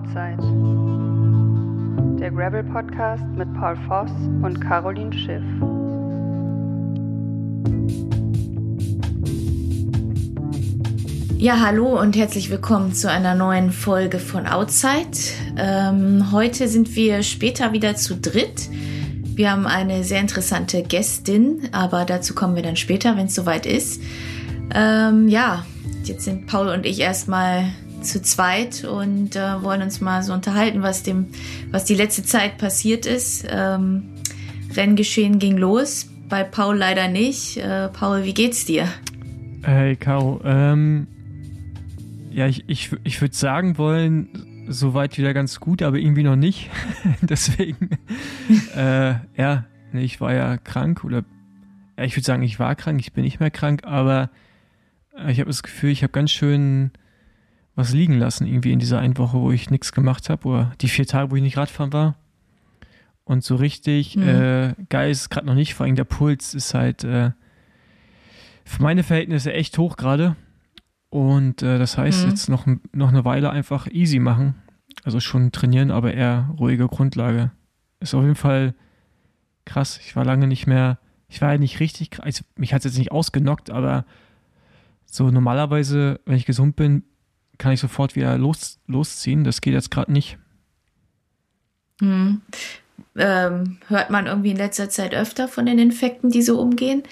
Outside. Der Gravel Podcast mit Paul Voss und Caroline Schiff. Ja, hallo und herzlich willkommen zu einer neuen Folge von Outside. Ähm, heute sind wir später wieder zu dritt. Wir haben eine sehr interessante Gästin, aber dazu kommen wir dann später, wenn es soweit ist. Ähm, ja, jetzt sind Paul und ich erstmal zu zweit und äh, wollen uns mal so unterhalten, was dem, was die letzte Zeit passiert ist. Ähm, Renngeschehen ging los, bei Paul leider nicht. Äh, Paul, wie geht's dir? Hey Caro, ähm, ja, ich, ich, ich würde sagen wollen, soweit wieder ganz gut, aber irgendwie noch nicht. Deswegen, äh, ja, ich war ja krank oder ja, ich würde sagen, ich war krank, ich bin nicht mehr krank, aber äh, ich habe das Gefühl, ich habe ganz schön was liegen lassen, irgendwie in dieser einen Woche, wo ich nichts gemacht habe, oder die vier Tage, wo ich nicht Radfahren war. Und so richtig mhm. äh, geil ist gerade noch nicht, vor allem der Puls ist halt äh, für meine Verhältnisse echt hoch gerade. Und äh, das heißt, mhm. jetzt noch, noch eine Weile einfach easy machen. Also schon trainieren, aber eher ruhige Grundlage. Ist auf jeden Fall krass. Ich war lange nicht mehr, ich war ja nicht richtig, also mich hat es jetzt nicht ausgenockt, aber so normalerweise, wenn ich gesund bin, kann ich sofort wieder los, losziehen. Das geht jetzt gerade nicht. Hm. Ähm, hört man irgendwie in letzter Zeit öfter von den Infekten, die so umgehen?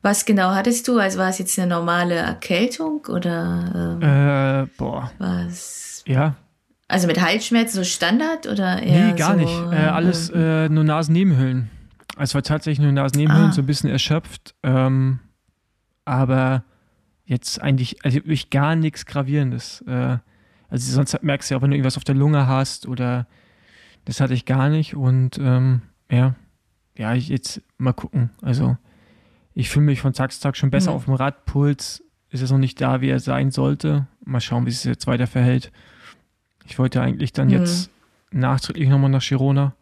Was genau hattest du? Also war es jetzt eine normale Erkältung oder? Ähm, äh, boah. Was? Ja. Also mit Halsschmerzen so Standard oder eher Nee, gar so, nicht. Äh, alles äh, nur Nasennebenhöhlen. Also es war tatsächlich nur Nasennebenhöhlen, ah. so ein bisschen erschöpft. Ähm, aber jetzt eigentlich, also wirklich gar nichts Gravierendes. Äh, also sonst merkst du ja auch, wenn du irgendwas auf der Lunge hast oder das hatte ich gar nicht und ähm, ja, ja, jetzt mal gucken. Also ich fühle mich von Tag zu Tag schon besser mhm. auf dem Radpuls. Ist es noch nicht da, wie er sein sollte. Mal schauen, wie es jetzt weiter verhält. Ich wollte eigentlich dann mhm. jetzt nachträglich nochmal nach Girona.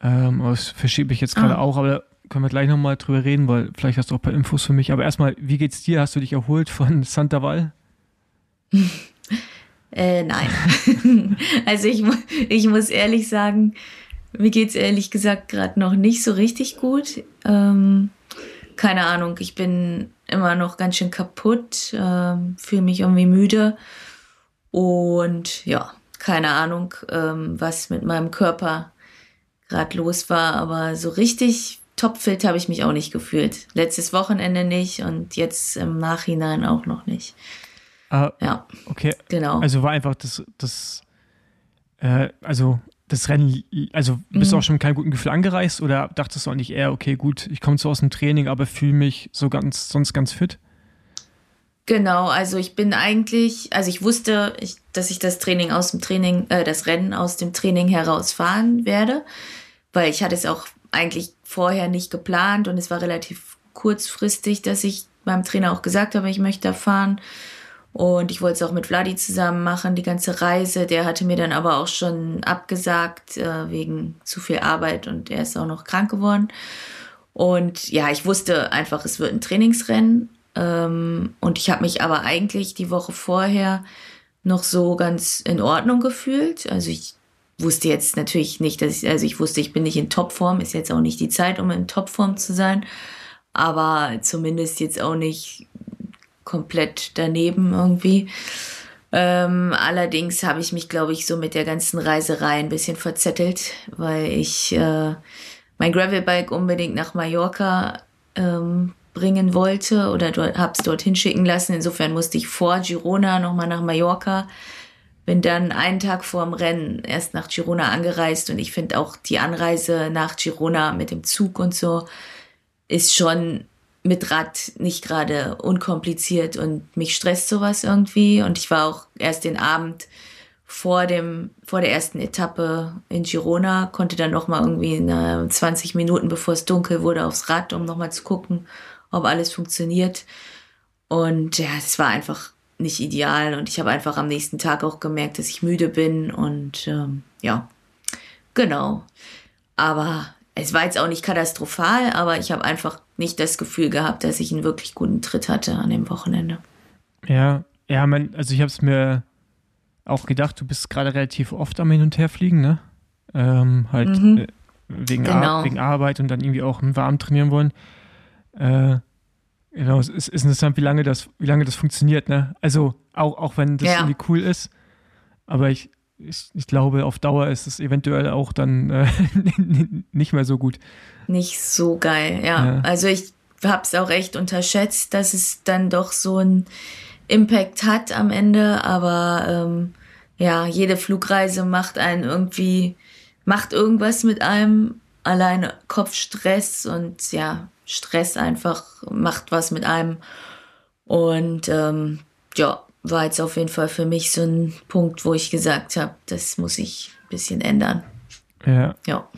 Ähm, das verschiebe ich jetzt gerade ah. auch, aber können wir gleich nochmal drüber reden, weil vielleicht hast du auch ein paar Infos für mich. Aber erstmal, wie geht's dir? Hast du dich erholt von Santa Val? äh, nein. also ich, ich muss ehrlich sagen, mir geht's ehrlich gesagt gerade noch nicht so richtig gut. Ähm, keine Ahnung, ich bin immer noch ganz schön kaputt, ähm, fühle mich irgendwie müde. Und ja, keine Ahnung, ähm, was mit meinem Körper gerade los war, aber so richtig topfit habe ich mich auch nicht gefühlt. Letztes Wochenende nicht und jetzt im Nachhinein auch noch nicht. Ah, ja. Okay. Genau. Also war einfach das, das, äh, also das Rennen, also bist du mhm. auch schon mit keinem guten Gefühl angereist oder dachtest du eigentlich eher, okay, gut, ich komme so aus dem Training, aber fühle mich so ganz, sonst ganz fit? Genau, also ich bin eigentlich, also ich wusste, ich, dass ich das Training aus dem Training, äh, das Rennen aus dem Training herausfahren werde, weil ich hatte es auch eigentlich vorher nicht geplant und es war relativ kurzfristig, dass ich meinem Trainer auch gesagt habe, ich möchte da fahren. Und ich wollte es auch mit Vladi zusammen machen, die ganze Reise. Der hatte mir dann aber auch schon abgesagt äh, wegen zu viel Arbeit und er ist auch noch krank geworden. Und ja, ich wusste einfach, es wird ein Trainingsrennen. Ähm, und ich habe mich aber eigentlich die Woche vorher noch so ganz in Ordnung gefühlt. Also ich wusste jetzt natürlich nicht, dass ich, also ich wusste, ich bin nicht in Topform, ist jetzt auch nicht die Zeit, um in Topform zu sein, aber zumindest jetzt auch nicht komplett daneben irgendwie. Ähm, allerdings habe ich mich, glaube ich, so mit der ganzen Reiserei ein bisschen verzettelt, weil ich äh, mein Gravelbike unbedingt nach Mallorca ähm, bringen wollte oder habe es dorthin schicken lassen. Insofern musste ich vor Girona nochmal nach Mallorca bin dann einen Tag vor dem Rennen erst nach Girona angereist und ich finde auch die Anreise nach Girona mit dem Zug und so ist schon mit Rad nicht gerade unkompliziert und mich stresst sowas irgendwie. Und ich war auch erst den Abend vor dem vor der ersten Etappe in Girona konnte dann noch mal irgendwie in 20 Minuten bevor es dunkel wurde aufs Rad um noch mal zu gucken ob alles funktioniert. Und ja es war einfach nicht ideal und ich habe einfach am nächsten Tag auch gemerkt, dass ich müde bin und ähm, ja, genau. Aber es war jetzt auch nicht katastrophal, aber ich habe einfach nicht das Gefühl gehabt, dass ich einen wirklich guten Tritt hatte an dem Wochenende. Ja, ja, man, also ich habe es mir, auch gedacht, du bist gerade relativ oft am Hin- und Herfliegen, ne? Ähm, halt Mhm. äh, wegen, Genau. Ar wegen Arbeit und dann irgendwie auch im Warm trainieren wollen. Äh, genau, es ist, ist interessant, wie lange das, wie lange das funktioniert, ne? Also auch, auch wenn das Ja. irgendwie cool ist, aber ich, ich, ich glaube, auf Dauer ist es eventuell auch dann äh, nicht mehr so gut. Nicht so geil, ja. Ja. Also ich hab's auch echt unterschätzt, dass es dann doch so einen Impact hat am Ende, aber ähm, ja, jede Flugreise macht einen irgendwie, macht irgendwas mit einem, alleine Kopfstress und ja, Stress einfach macht was mit einem. Und ähm, ja, war jetzt auf jeden Fall für mich so ein Punkt, wo ich gesagt habe, das muss ich ein bisschen ändern. Ja, Ja,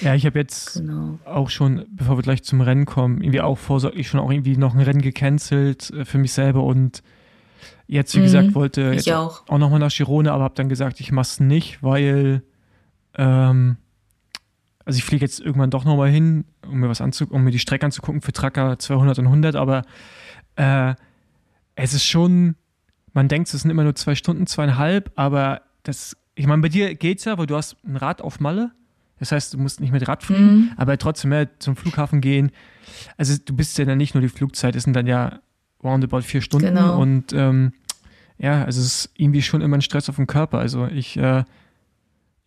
ja ich habe jetzt genau. auch schon, bevor wir gleich zum Rennen kommen, irgendwie auch vorsorglich schon auch irgendwie noch ein Rennen gecancelt äh, für mich selber und jetzt, wie Mhm, gesagt, wollte ich jetzt auch. auch nochmal nach Girone, aber habe dann gesagt, ich mach's nicht, weil ähm, also ich fliege jetzt irgendwann doch nochmal hin, um mir was anzu um mir die Strecke anzugucken für Tracker 200 und 100, aber äh, es ist schon, man denkt, es sind immer nur zwei Stunden, zweieinhalb, aber das, ich meine, bei dir geht's ja, weil du hast ein Rad auf Malle, das heißt, du musst nicht mit Rad fliegen, Mhm. aber trotzdem ja, zum Flughafen gehen. Also du bist ja dann nicht nur die Flugzeit, es sind dann ja roundabout vier Stunden Genau. und ähm, ja, also es ist irgendwie schon immer ein Stress auf dem Körper. Also ich, äh,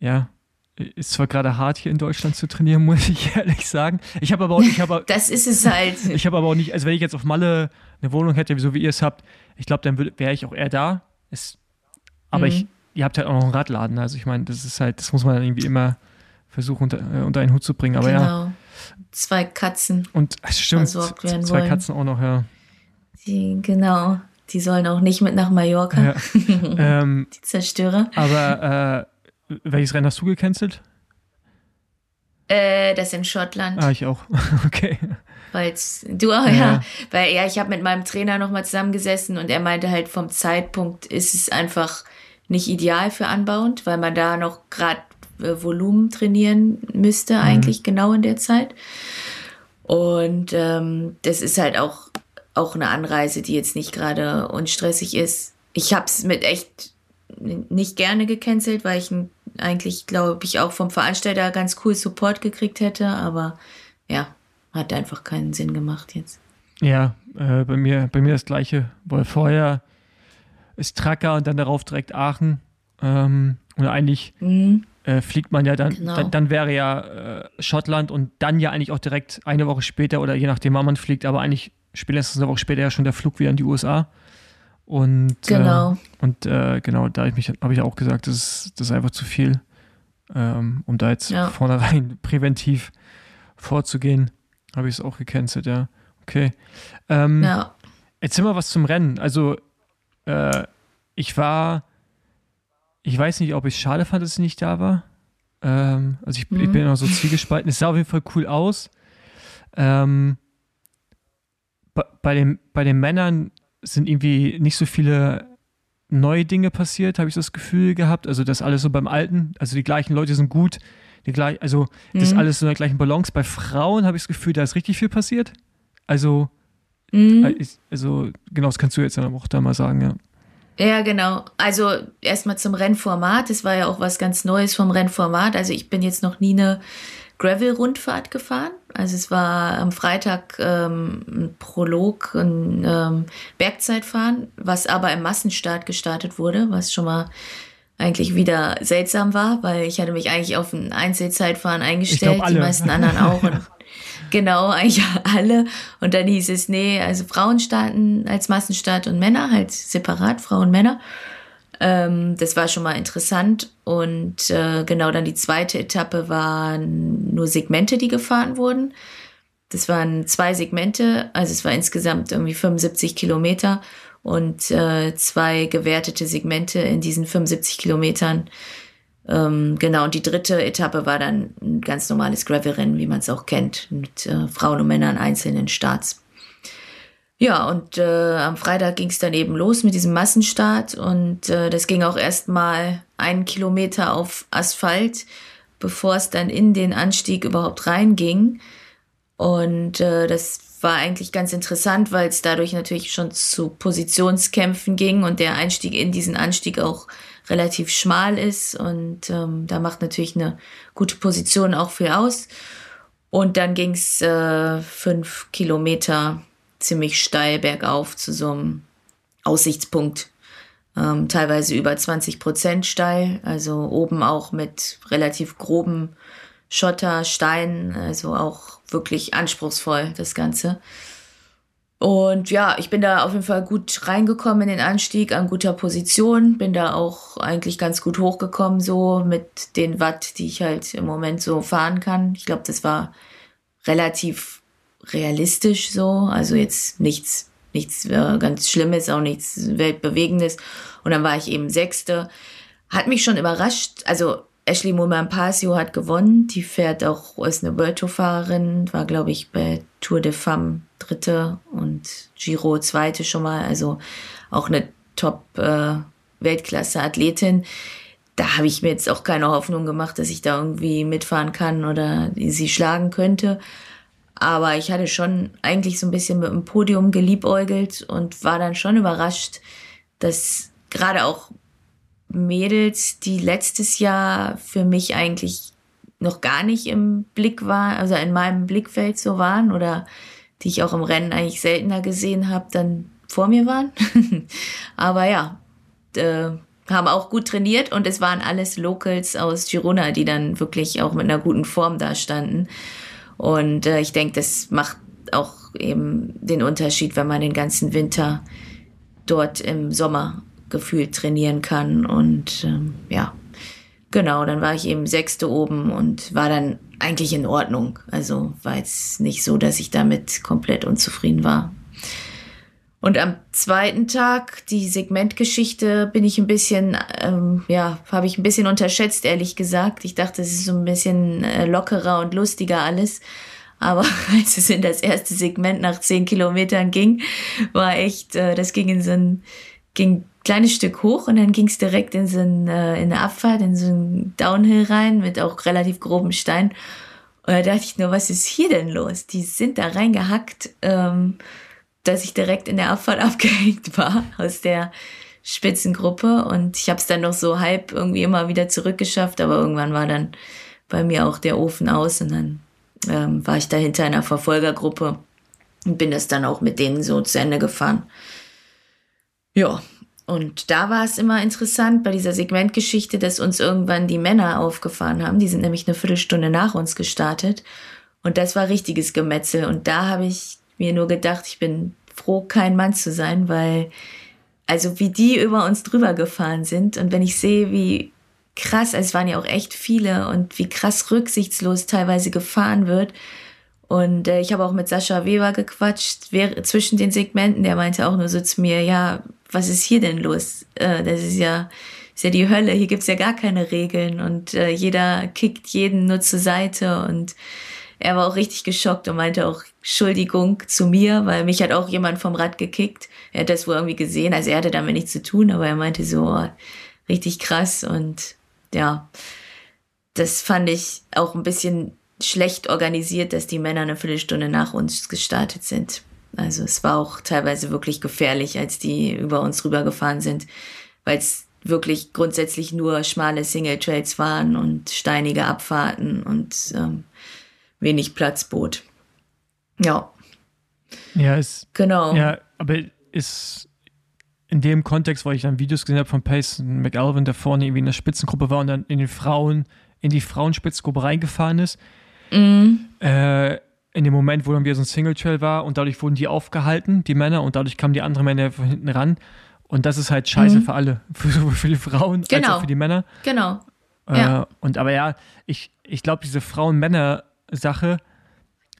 ja, ist zwar gerade hart hier in Deutschland zu trainieren, muss ich ehrlich sagen. Ich habe aber auch, ich habe, Das ist es halt. ich habe aber auch nicht, also wenn ich jetzt auf Malle eine Wohnung hätte, so wie ihr es habt, ich glaube, dann wäre ich auch eher da. Es, aber Mhm. ich, ihr habt halt auch noch einen Radladen. Also ich meine, das ist halt, das muss man dann irgendwie immer versuchen unter, äh, unter einen Hut zu bringen. Aber ja, genau. Zwei Katzen, und es stimmt, zwei wollen. Katzen auch noch, ja. die, genau, die sollen auch nicht mit nach Mallorca, ja. ähm, die Zerstörer. aber äh, welches Rennen hast du gecancelt? Äh, das in Schottland, Ah, ich auch. okay. weil's, du auch, Ja. ja. Weil, ja, ich habe mit meinem Trainer nochmal zusammengesessen und er meinte halt, vom Zeitpunkt ist es einfach nicht ideal für anbauend, weil man da noch gerade äh, Volumen trainieren müsste, eigentlich genau in der Zeit. Und ähm, das ist halt auch, auch eine Anreise, die jetzt nicht gerade unstressig ist. Ich habe es mit echt nicht gerne gecancelt, weil ich n- eigentlich, glaube ich, auch vom Veranstalter ganz cool Support gekriegt hätte. Aber ja, hat einfach keinen Sinn gemacht jetzt. Ja, äh, bei, mir, bei mir das gleiche, weil vorher ist Tracker und dann darauf direkt Aachen. Ähm, und eigentlich Mhm. äh, fliegt man ja dann, Genau. dann, dann wäre ja äh, Schottland und dann ja eigentlich auch direkt eine Woche später oder je nachdem, wann man fliegt, aber eigentlich spätestens eine Woche später ja schon der Flug wieder in die USA. Und, Genau. Äh, und äh, genau, da habe ich, mich- hab ich auch gesagt, das ist, das ist einfach zu viel, ähm, um da jetzt Ja. vornherein präventiv vorzugehen. Habe ich es auch gecancelt, ja. Okay. Ähm, Ja. Erzähl mal was zum Rennen. Also, äh, ich war, ich weiß nicht, ob ich es schade fand, dass ich nicht da war. Ähm, also, ich, ich Mhm. bin noch so zwiegespalten. Es sah auf jeden Fall cool aus. Ähm, bei, bei, den, bei den Männern sind irgendwie nicht so viele neue Dinge passiert, habe ich das Gefühl gehabt. Also, das alles so beim Alten. Also, die gleichen Leute sind gut. Die gleich, also, das ist Mhm. alles so in der gleichen Balance. Bei Frauen habe ich das Gefühl, da ist richtig viel passiert. Also, Mhm. äh, Also, genau, das kannst du jetzt dann auch da mal sagen, ja. Ja, genau. Also erstmal zum Rennformat. Das war ja auch was ganz Neues vom Rennformat. Also ich bin jetzt noch nie eine Gravel-Rundfahrt gefahren. Also es war am Freitag ähm, ein Prolog, ein ähm, Bergzeitfahren, was aber im Massenstart gestartet wurde, was schon mal eigentlich wieder seltsam war, weil ich hatte mich eigentlich auf ein Einzelzeitfahren eingestellt, glaub, die meisten anderen auch. Und Genau, eigentlich alle. Und dann hieß es, nee, also Frauen starten als Massenstart und Männer halt separat, Frauen, Männer. Ähm, das war schon mal interessant. Und äh, genau dann die zweite Etappe waren nur Segmente, die gefahren wurden. Das waren zwei Segmente, also es war insgesamt irgendwie 75 Kilometer und äh, zwei gewertete Segmente in diesen 75 Kilometern. Ähm, genau, und die dritte Etappe war dann ein ganz normales Gravel-Rennen, wie man es auch kennt, mit äh, Frauen und Männern einzelnen Starts. Ja, und äh, am Freitag ging es dann eben los mit diesem Massenstart und äh, das ging auch erstmal einen Kilometer auf Asphalt, bevor es dann in den Anstieg überhaupt reinging. Und äh, das war eigentlich ganz interessant, weil es dadurch natürlich schon zu Positionskämpfen ging und der Einstieg in diesen Anstieg auch relativ schmal ist und ähm, da macht natürlich eine gute Position auch viel aus. Und dann ging es äh, fünf Kilometer ziemlich steil bergauf zu so einem Aussichtspunkt. Ähm, teilweise über 20 Prozent steil, also oben auch mit relativ groben Schotter, Steinen, also auch wirklich anspruchsvoll das Ganze. Und ja, ich bin da auf jeden Fall gut reingekommen in den Anstieg, an guter Position, bin da auch eigentlich ganz gut hochgekommen, so mit den Watt, die ich halt im Moment so fahren kann. Ich glaube, das war relativ realistisch so, also jetzt nichts, nichts äh, ganz Schlimmes, auch nichts Weltbewegendes. Und dann war ich eben Sechste. Hat mich schon überrascht, also Ashley Moulin-Pasio hat gewonnen. Die fährt auch, ist eine World Tour Fahrerin, war glaube ich bei Tour de Femme dritte und Giro zweite schon mal. Also auch eine Top äh, Weltklasse Athletin. Da habe ich mir jetzt auch keine Hoffnung gemacht, dass ich da irgendwie mitfahren kann oder sie schlagen könnte. Aber ich hatte schon eigentlich so ein bisschen mit dem Podium geliebäugelt und war dann schon überrascht, dass gerade auch Mädels, die letztes Jahr für mich eigentlich noch gar nicht im Blick waren, also in meinem Blickfeld so waren oder die ich auch im Rennen eigentlich seltener gesehen habe, dann vor mir waren. Aber ja, äh, haben auch gut trainiert und es waren alles Locals aus Girona, die dann wirklich auch mit einer guten Form da standen. Und äh, ich denke, das macht auch eben den Unterschied, wenn man den ganzen Winter dort im Sommer gefühlt trainieren kann. Und ähm, ja, genau, dann war ich eben sechste oben und war dann eigentlich in Ordnung. Also war jetzt nicht so, dass ich damit komplett unzufrieden war. Und am zweiten Tag, die Segmentgeschichte, bin ich ein bisschen, ähm, ja, habe ich ein bisschen unterschätzt, ehrlich gesagt. Ich dachte, es ist so ein bisschen äh, lockerer und lustiger alles. Aber als es in das erste Segment nach zehn Kilometern ging, war echt, äh, das ging in so ein, ging kleines Stück hoch und dann ging es direkt in so ein, äh, in eine Abfahrt, in so ein Downhill rein mit auch relativ groben Stein. Und da dachte ich nur, was ist hier denn los? Die sind da reingehackt, ähm, dass ich direkt in der Abfahrt abgehängt war aus der Spitzengruppe. Und ich habe es dann noch so halb irgendwie immer wieder zurückgeschafft, aber irgendwann war dann bei mir auch der Ofen aus und dann ähm, war ich dahinter in einer Verfolgergruppe und bin das dann auch mit denen so zu Ende gefahren. Ja, und da war es immer interessant bei dieser Segmentgeschichte, dass uns irgendwann die Männer aufgefahren haben. Die sind nämlich eine Viertelstunde nach uns gestartet. Und das war richtiges Gemetzel. Und da habe ich mir nur gedacht, ich bin froh, kein Mann zu sein, weil, also wie die über uns drüber gefahren sind. Und wenn ich sehe, wie krass, also es waren ja auch echt viele und wie krass rücksichtslos teilweise gefahren wird. Und äh, ich habe auch mit Sascha Weber gequatscht wer, zwischen den Segmenten. Der meinte auch nur so zu mir, ja, was ist hier denn los? Äh, das ist ja, ist ja die Hölle. Hier gibt's ja gar keine Regeln und äh, jeder kickt jeden nur zur Seite und er war auch richtig geschockt und meinte auch Entschuldigung zu mir, weil mich hat auch jemand vom Rad gekickt. Er hat das wohl irgendwie gesehen, also er hatte damit nichts zu tun, aber er meinte so oh, richtig krass und ja, das fand ich auch ein bisschen schlecht organisiert, dass die Männer eine Viertelstunde nach uns gestartet sind. Also es war auch teilweise wirklich gefährlich, als die über uns rübergefahren sind, weil es wirklich grundsätzlich nur schmale Single Trails waren und steinige Abfahrten und ähm, wenig Platz bot. Ja. Ja, es, genau. Ja, aber ist in dem Kontext, wo ich dann Videos gesehen habe von Payson McAlvin, der vorne irgendwie in der Spitzengruppe war und dann in den Frauen, in die Frauenspitzengruppe reingefahren ist. Mhm. Äh, in dem Moment, wo dann wieder so ein Single Trail war und dadurch wurden die aufgehalten, die Männer, und dadurch kamen die anderen Männer von hinten ran. Und das ist halt scheiße mhm. für alle, für, für, die Frauen genau. als auch für die Männer. Genau. Äh, ja. Und aber ja, ich, ich glaube, diese Frauen-Männer-Sache,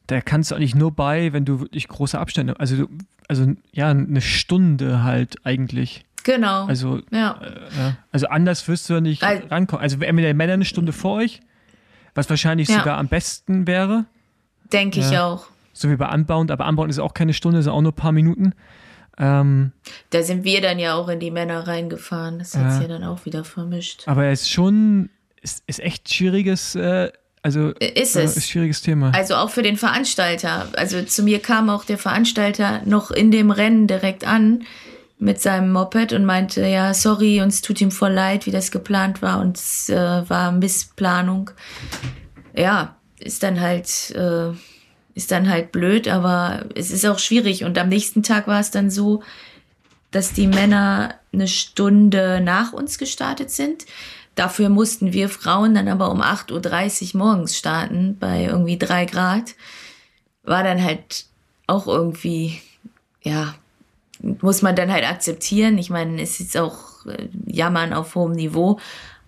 da kannst du eigentlich nur bei, wenn du wirklich große Abstände, also also ja, eine Stunde halt eigentlich. Genau. Also, ja. Äh, also anders wirst du ja nicht also, rankommen. Also entweder Männer eine Stunde vor euch, was wahrscheinlich ja. sogar am besten wäre. Denke ich auch. So wie bei Unbound, aber Unbound ist auch keine Stunde, sind auch nur ein paar Minuten. Ähm, da sind wir dann ja auch in die Männer reingefahren. Das hat sich ja dann auch wieder vermischt. Aber es ist schon, ist, ist echt schwieriges, äh, Also ist es. Äh, ist ein schwieriges Thema. Also auch für den Veranstalter. Also zu mir kam auch der Veranstalter noch in dem Rennen direkt an mit seinem Moped und meinte, ja, sorry, uns tut ihm voll leid, wie das geplant war und es äh, war Missplanung. Ja, ist dann halt, äh, ist dann halt blöd, aber es ist auch schwierig. Und am nächsten Tag war es dann so, dass die Männer eine Stunde nach uns gestartet sind. Dafür mussten wir Frauen dann aber um 8.30 Uhr morgens starten, bei irgendwie drei Grad. War dann halt auch irgendwie, ja, muss man dann halt akzeptieren. Ich meine, es ist auch äh, Jammern auf hohem Niveau,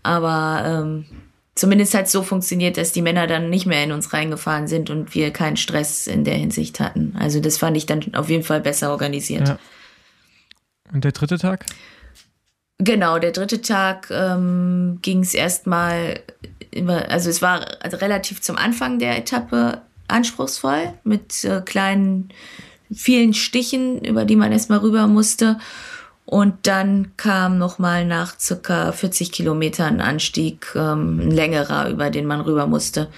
aber ähm, zumindest hat es so funktioniert, dass die Männer dann nicht mehr in uns reingefahren sind und wir keinen Stress in der Hinsicht hatten. Also das fand ich dann auf jeden Fall besser organisiert. Ja. Und der dritte Tag? Genau, der dritte Tag ähm, ging es erstmal, also es war relativ zum Anfang der Etappe anspruchsvoll mit äh, kleinen vielen Stichen, über die man erstmal rüber musste. Und dann kam nochmal nach circa 40 Kilometern Anstieg, ähm, ein längerer, über den man rüber musste.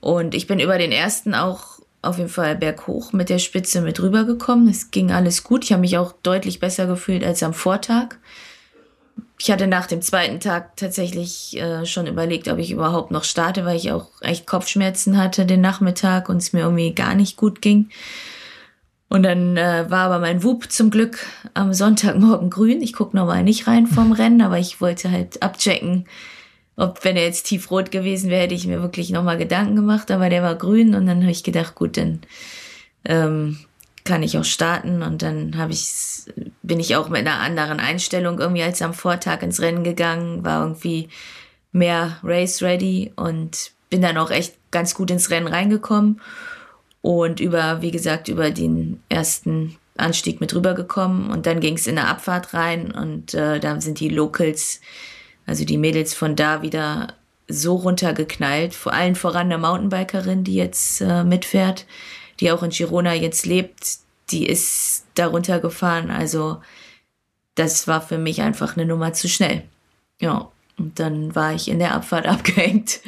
Und ich bin über den ersten auch auf jeden Fall berghoch mit der Spitze mit rübergekommen. Es ging alles gut. Ich habe mich auch deutlich besser gefühlt als am Vortag. Ich hatte nach dem zweiten Tag tatsächlich äh, schon überlegt, ob ich überhaupt noch starte, weil ich auch echt Kopfschmerzen hatte den Nachmittag und es mir irgendwie gar nicht gut ging. Und dann äh, war aber mein Wub zum Glück am Sonntagmorgen grün. Ich gucke normal nicht rein vom Rennen, aber ich wollte halt abchecken, ob, wenn er jetzt tiefrot gewesen wäre, hätte ich mir wirklich nochmal Gedanken gemacht, aber der war grün und dann habe ich gedacht, gut, dann ähm, kann ich auch starten. Und dann habe ich bin ich auch mit einer anderen Einstellung irgendwie als am Vortag ins Rennen gegangen, war irgendwie mehr race ready und bin dann auch echt ganz gut ins Rennen reingekommen und über, wie gesagt, über den ersten Anstieg mit rübergekommen. Und dann ging es in der Abfahrt rein und äh, da sind die Locals, also die Mädels von da wieder so runtergeknallt, vor allen voran eine Mountainbikerin, die jetzt äh, mitfährt, die auch in Girona jetzt lebt, die ist da runtergefahren, also das war für mich einfach eine Nummer zu schnell. Ja, und dann war ich in der Abfahrt abgehängt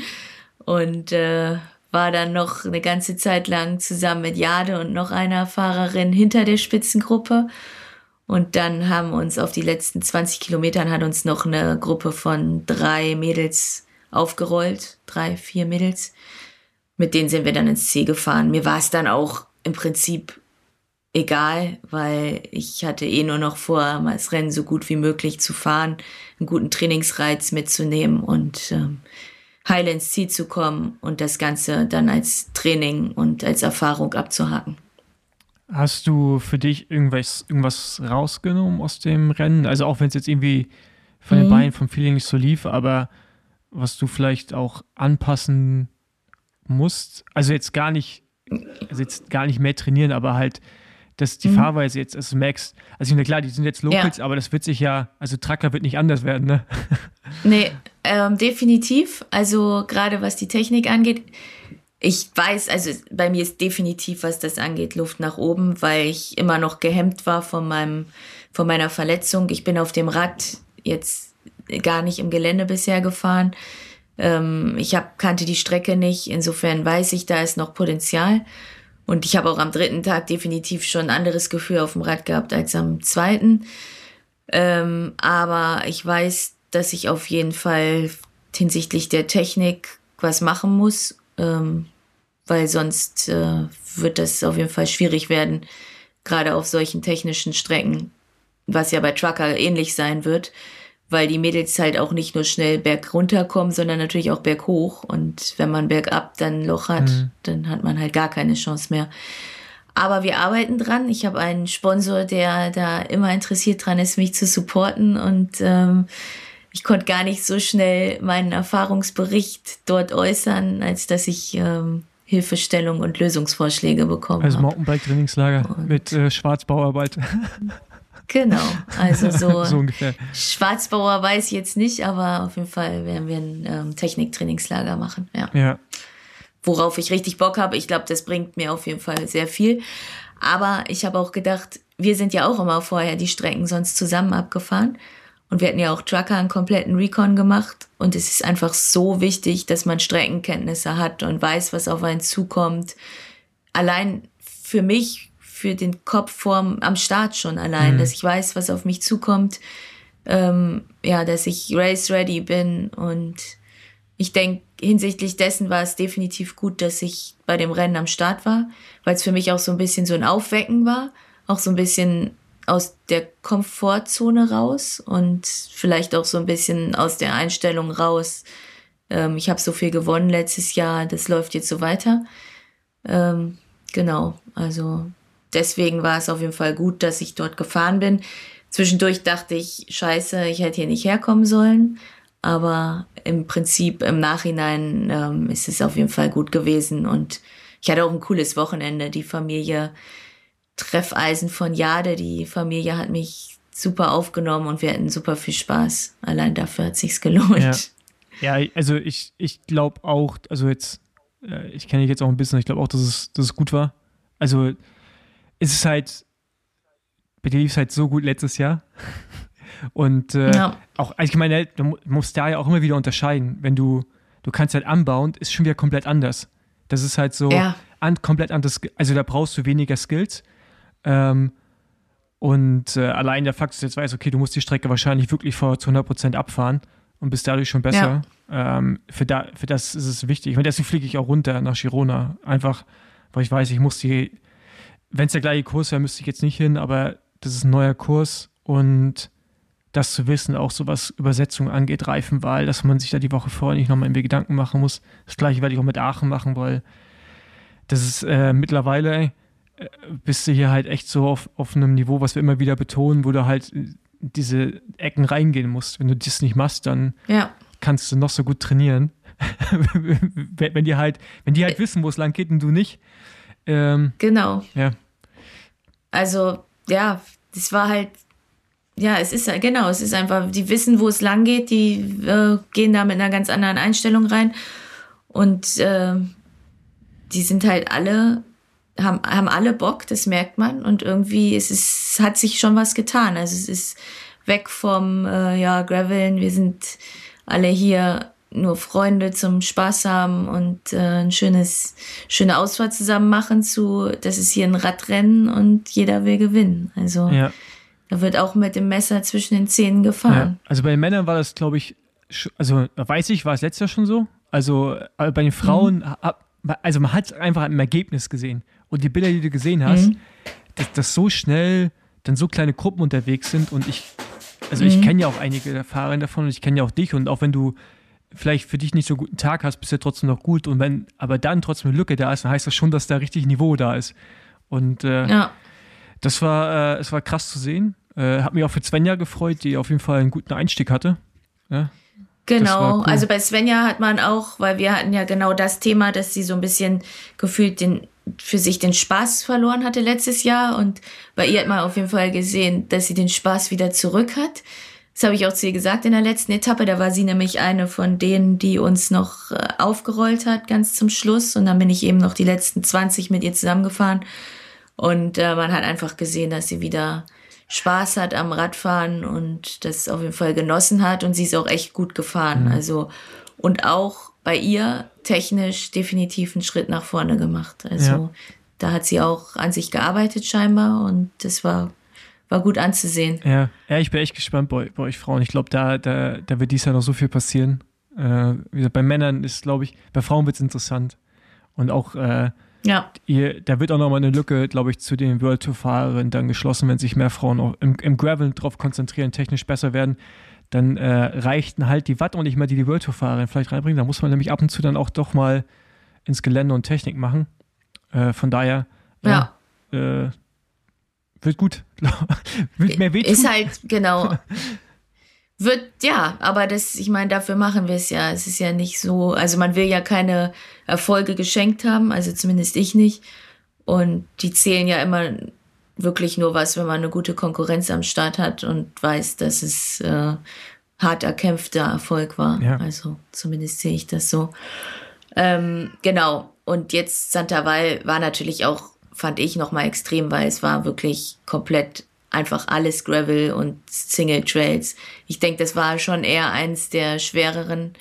und äh, war dann noch eine ganze Zeit lang zusammen mit Jade und noch einer Fahrerin hinter der Spitzengruppe. Und dann haben uns auf die letzten 20 Kilometern hat uns noch eine Gruppe von drei Mädels aufgerollt. Drei, vier Mädels. Mit denen sind wir dann ins Ziel gefahren. Mir war es dann auch im Prinzip egal, weil ich hatte eh nur noch vor, mal das Rennen so gut wie möglich zu fahren, einen guten Trainingsreiz mitzunehmen und ähm, heil ins Ziel zu kommen und das Ganze dann als Training und als Erfahrung abzuhaken. Hast du für dich irgendwas, irgendwas rausgenommen aus dem Rennen? Also auch wenn es jetzt irgendwie von mhm. den Beinen vom Feeling nicht so lief, aber was du vielleicht auch anpassen musst? Also jetzt gar nicht, also jetzt gar nicht mehr trainieren, aber halt dass die mhm. Fahrweise jetzt, also merkst, also ich meine, klar, die sind jetzt Locals, ja. aber das wird sich ja, also Tracker wird nicht anders werden, ne? Nee, ähm, definitiv. Also gerade was die Technik angeht, ich weiß, also bei mir ist definitiv, was das angeht, Luft nach oben, weil ich immer noch gehemmt war von meinem, von meiner Verletzung. Ich bin auf dem Rad jetzt gar nicht im Gelände bisher gefahren. Ähm, ich hab, kannte die Strecke nicht. Insofern weiß ich, da ist noch Potenzial. Und ich habe auch am dritten Tag definitiv schon ein anderes Gefühl auf dem Rad gehabt als am zweiten. Ähm, aber ich weiß, dass ich auf jeden Fall hinsichtlich der Technik was machen muss, ähm, weil sonst äh, wird das auf jeden Fall schwierig werden, gerade auf solchen technischen Strecken, was ja bei Trucker ähnlich sein wird weil die Mädels halt auch nicht nur schnell bergunter kommen, sondern natürlich auch berghoch. Und wenn man bergab dann ein Loch hat, mhm. dann hat man halt gar keine Chance mehr. Aber wir arbeiten dran. Ich habe einen Sponsor, der da immer interessiert dran ist, mich zu supporten. Und ähm, ich konnte gar nicht so schnell meinen Erfahrungsbericht dort äußern, als dass ich ähm, Hilfestellung und Lösungsvorschläge bekommen also habe. Also Mountainbike-Trainingslager mit äh, Schwarzbauarbeit. Genau, also so, so ungefähr. Schwarzbauer weiß ich jetzt nicht, aber auf jeden Fall werden wir ein ähm, Techniktrainingslager machen. Ja. ja. Worauf ich richtig Bock habe. Ich glaube, das bringt mir auf jeden Fall sehr viel. Aber ich habe auch gedacht, wir sind ja auch immer vorher die Strecken sonst zusammen abgefahren. Und wir hatten ja auch Trucker einen kompletten Recon gemacht. Und es ist einfach so wichtig, dass man Streckenkenntnisse hat und weiß, was auf einen zukommt. Allein für mich, für den Kopf vorm, am Start schon allein, mhm. dass ich weiß, was auf mich zukommt. Ähm, ja, dass ich race ready bin. Und ich denke, hinsichtlich dessen war es definitiv gut, dass ich bei dem Rennen am Start war, weil es für mich auch so ein bisschen so ein Aufwecken war. Auch so ein bisschen aus der Komfortzone raus und vielleicht auch so ein bisschen aus der Einstellung raus. Ähm, ich habe so viel gewonnen letztes Jahr, das läuft jetzt so weiter. Ähm, genau, also deswegen war es auf jeden Fall gut, dass ich dort gefahren bin. Zwischendurch dachte ich, scheiße, ich hätte hier nicht herkommen sollen. Aber im Prinzip im Nachhinein ähm, ist es auf jeden Fall gut gewesen und ich hatte auch ein cooles Wochenende. Die Familie Treffeisen von Jade. Die Familie hat mich super aufgenommen und wir hatten super viel Spaß. Allein dafür hat sich's gelohnt. Ja, ja also ich, ich glaube auch, also jetzt, äh, ich kenne dich jetzt auch ein bisschen, ich glaube auch, dass es, dass es gut war. Also es ist halt, bei dir lief es halt so gut letztes Jahr. Und äh, ja. auch, also ich meine, du musst da ja auch immer wieder unterscheiden. Wenn du, du kannst halt anbauen, ist schon wieder komplett anders. Das ist halt so ja. an, komplett anders. Also da brauchst du weniger Skills. Ähm, und äh, allein der Fakt, dass du jetzt weißt, okay, du musst die Strecke wahrscheinlich wirklich vor zu 100% abfahren und bist dadurch schon besser. Ja. Ähm, für, da, für das ist es wichtig. Und deswegen fliege ich auch runter nach Girona. Einfach, weil ich weiß, ich muss die, wenn es der gleiche Kurs wäre, müsste ich jetzt nicht hin, aber das ist ein neuer Kurs und das zu wissen, auch so was Übersetzung angeht, Reifenwahl, dass man sich da die Woche vorher nicht nochmal irgendwie Gedanken machen muss. Das gleiche werde ich auch mit Aachen machen, weil das ist äh, mittlerweile, bist du hier halt echt so auf, auf einem Niveau, was wir immer wieder betonen, wo du halt diese Ecken reingehen musst. Wenn du das nicht machst, dann ja. kannst du noch so gut trainieren. wenn die halt, wenn die halt wissen, wo es lang geht und du nicht. Ähm, genau. Ja. Also, ja, das war halt, ja, es ist genau, es ist einfach, die wissen, wo es lang geht, die äh, gehen da mit einer ganz anderen Einstellung rein. Und äh, die sind halt alle haben, haben alle Bock, das merkt man. Und irgendwie ist es, hat sich schon was getan. Also es ist weg vom äh, ja, Graveln, wir sind alle hier nur Freunde zum Spaß haben und äh, ein schönes, schöne Ausfahrt zusammen machen zu, das ist hier ein Radrennen und jeder will gewinnen. Also ja. da wird auch mit dem Messer zwischen den Zähnen gefahren. Ja. Also bei den Männern war das, glaube ich, also weiß ich, war es letztes Jahr schon so. Also äh, bei den Frauen, mhm. also man hat einfach im Ergebnis gesehen. Und die Bilder, die du gesehen hast, mhm. dass, dass so schnell dann so kleine Gruppen unterwegs sind und ich, also mhm. ich kenne ja auch einige Fahrer davon und ich kenne ja auch dich und auch wenn du vielleicht für dich nicht so guten Tag hast, bist du trotzdem noch gut und wenn aber dann trotzdem eine Lücke da ist, dann heißt das schon, dass da richtig Niveau da ist. Und äh, ja. das war, äh, es war krass zu sehen. Äh, hat mich auch für Svenja gefreut, die auf jeden Fall einen guten Einstieg hatte. Ja? Genau, cool. also bei Svenja hat man auch, weil wir hatten ja genau das Thema, dass sie so ein bisschen gefühlt den für sich den Spaß verloren hatte letztes Jahr und bei ihr hat man auf jeden Fall gesehen, dass sie den Spaß wieder zurück hat. Das habe ich auch zu ihr gesagt in der letzten Etappe. Da war sie nämlich eine von denen, die uns noch äh, aufgerollt hat, ganz zum Schluss. Und dann bin ich eben noch die letzten 20 mit ihr zusammengefahren. Und äh, man hat einfach gesehen, dass sie wieder Spaß hat am Radfahren und das auf jeden Fall genossen hat. Und sie ist auch echt gut gefahren. Mhm. Also, und auch bei ihr technisch definitiv einen Schritt nach vorne gemacht. Also ja. da hat sie auch an sich gearbeitet scheinbar und das war, war gut anzusehen. Ja, ja ich bin echt gespannt bei, bei euch Frauen. Ich glaube, da, da, da wird dies Jahr noch so viel passieren. Äh, wie gesagt, bei Männern ist, glaube ich, bei Frauen wird es interessant. Und auch, äh, ja. Ihr, da wird auch nochmal eine Lücke, glaube ich, zu den World Tour-Fahrerinnen dann geschlossen, wenn sich mehr Frauen auch im, im Gravel drauf konzentrieren, technisch besser werden dann äh, reichten halt die Watt und nicht mehr, die die World Tour Fahrer vielleicht reinbringen. Da muss man nämlich ab und zu dann auch doch mal ins Gelände und Technik machen. Äh, von daher, ja, ja. Wird gut. wird mehr wehtun. Ist halt, genau. wird, ja, aber das, ich meine, dafür machen wir es ja. Es ist ja nicht so, also man will ja keine Erfolge geschenkt haben, also zumindest ich nicht. Und die zählen ja immer wirklich nur was, wenn man eine gute Konkurrenz am Start hat und weiß, dass es äh, hart erkämpfter Erfolg war. Ja. Also zumindest sehe ich das so. Ähm, genau. Und jetzt Santa Val war natürlich auch, fand ich, nochmal extrem, weil es war wirklich komplett einfach alles Gravel und Single Trails. Ich denke, das war schon eher eins der schwereren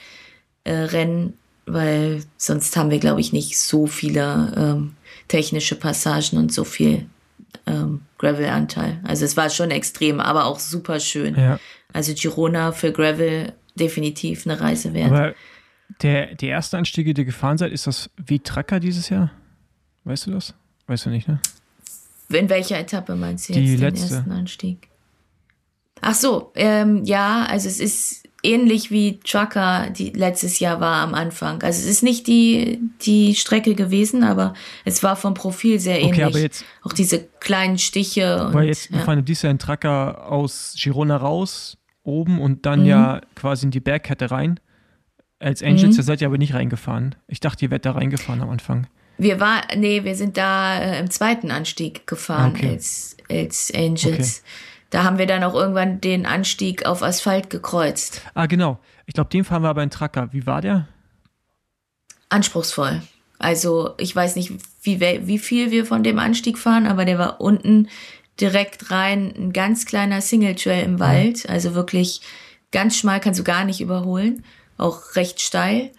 äh, Rennen, weil sonst haben wir, glaube ich, nicht so viele ähm, technische Passagen und so viel ähm, Gravel-Anteil. Also es war schon extrem, aber auch super schön. Ja. Also Girona für Gravel definitiv eine Reise wert. Aber der, die erste Anstiege, die ihr gefahren seid, ist das wie Tracker dieses Jahr? Weißt du das? Weißt du nicht, ne? In welcher Etappe meinst du Die jetzt letzte. den ersten Anstieg? Ach so, ähm, ja, also es ist ähnlich wie Trucker die letztes Jahr war am Anfang. Also es ist nicht die, die Strecke gewesen, aber es war vom Profil sehr ähnlich. Okay, aber jetzt, Auch diese kleinen Stiche. weil und, jetzt wir ja. fahren dieses Jahr einen Tracker aus Girona raus, oben und dann Mhm. ja quasi in die Bergkette rein. Als Angels, Mhm. da seid ihr aber nicht reingefahren. Ich dachte, ihr wärt da reingefahren am Anfang. Wir war, nee, wir sind da äh, im zweiten Anstieg gefahren Ah, Okay. als, als Angels. Da haben wir dann auch irgendwann den Anstieg auf Asphalt gekreuzt. Ah, genau. Ich glaube, den fahren wir aber in Tracker. Wie war der? Anspruchsvoll. Also ich weiß nicht, wie, wie viel wir von dem Anstieg fahren, aber der war unten direkt rein, ein ganz kleiner Single Trail im Wald. Also wirklich ganz schmal, kannst du gar nicht überholen. Auch recht steil.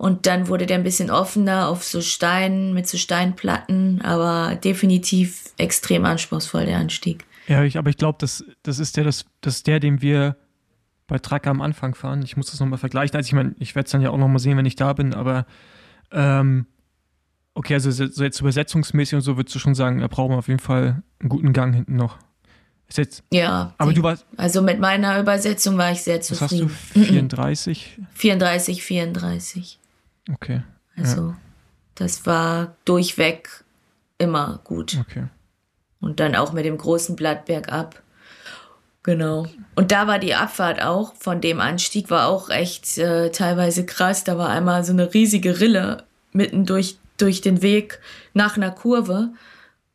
Und dann wurde der ein bisschen offener auf so Steinen, mit so Steinplatten, aber definitiv extrem anspruchsvoll, der Anstieg. Ja, ich, aber ich glaube, das, das, ist der, das, das ist der, den wir bei Tracker am Anfang fahren. Ich muss das nochmal vergleichen. Also ich meine, ich werde es dann ja auch nochmal sehen, wenn ich da bin, aber ähm, okay, also so jetzt übersetzungsmäßig und so würdest du schon sagen, da brauchen wir auf jeden Fall einen guten Gang hinten noch. Ist jetzt, Ja. aber die- du warst, also mit meiner Übersetzung war ich sehr was hast du, zufrieden. 34? 34, 34. Okay, Also das war durchweg immer gut. okay. Und dann auch mit dem großen Blatt bergab. Genau. Und da war die Abfahrt auch von dem Anstieg, war auch echt äh, teilweise krass. Da war einmal so eine riesige Rille mitten durch, durch den Weg nach einer Kurve.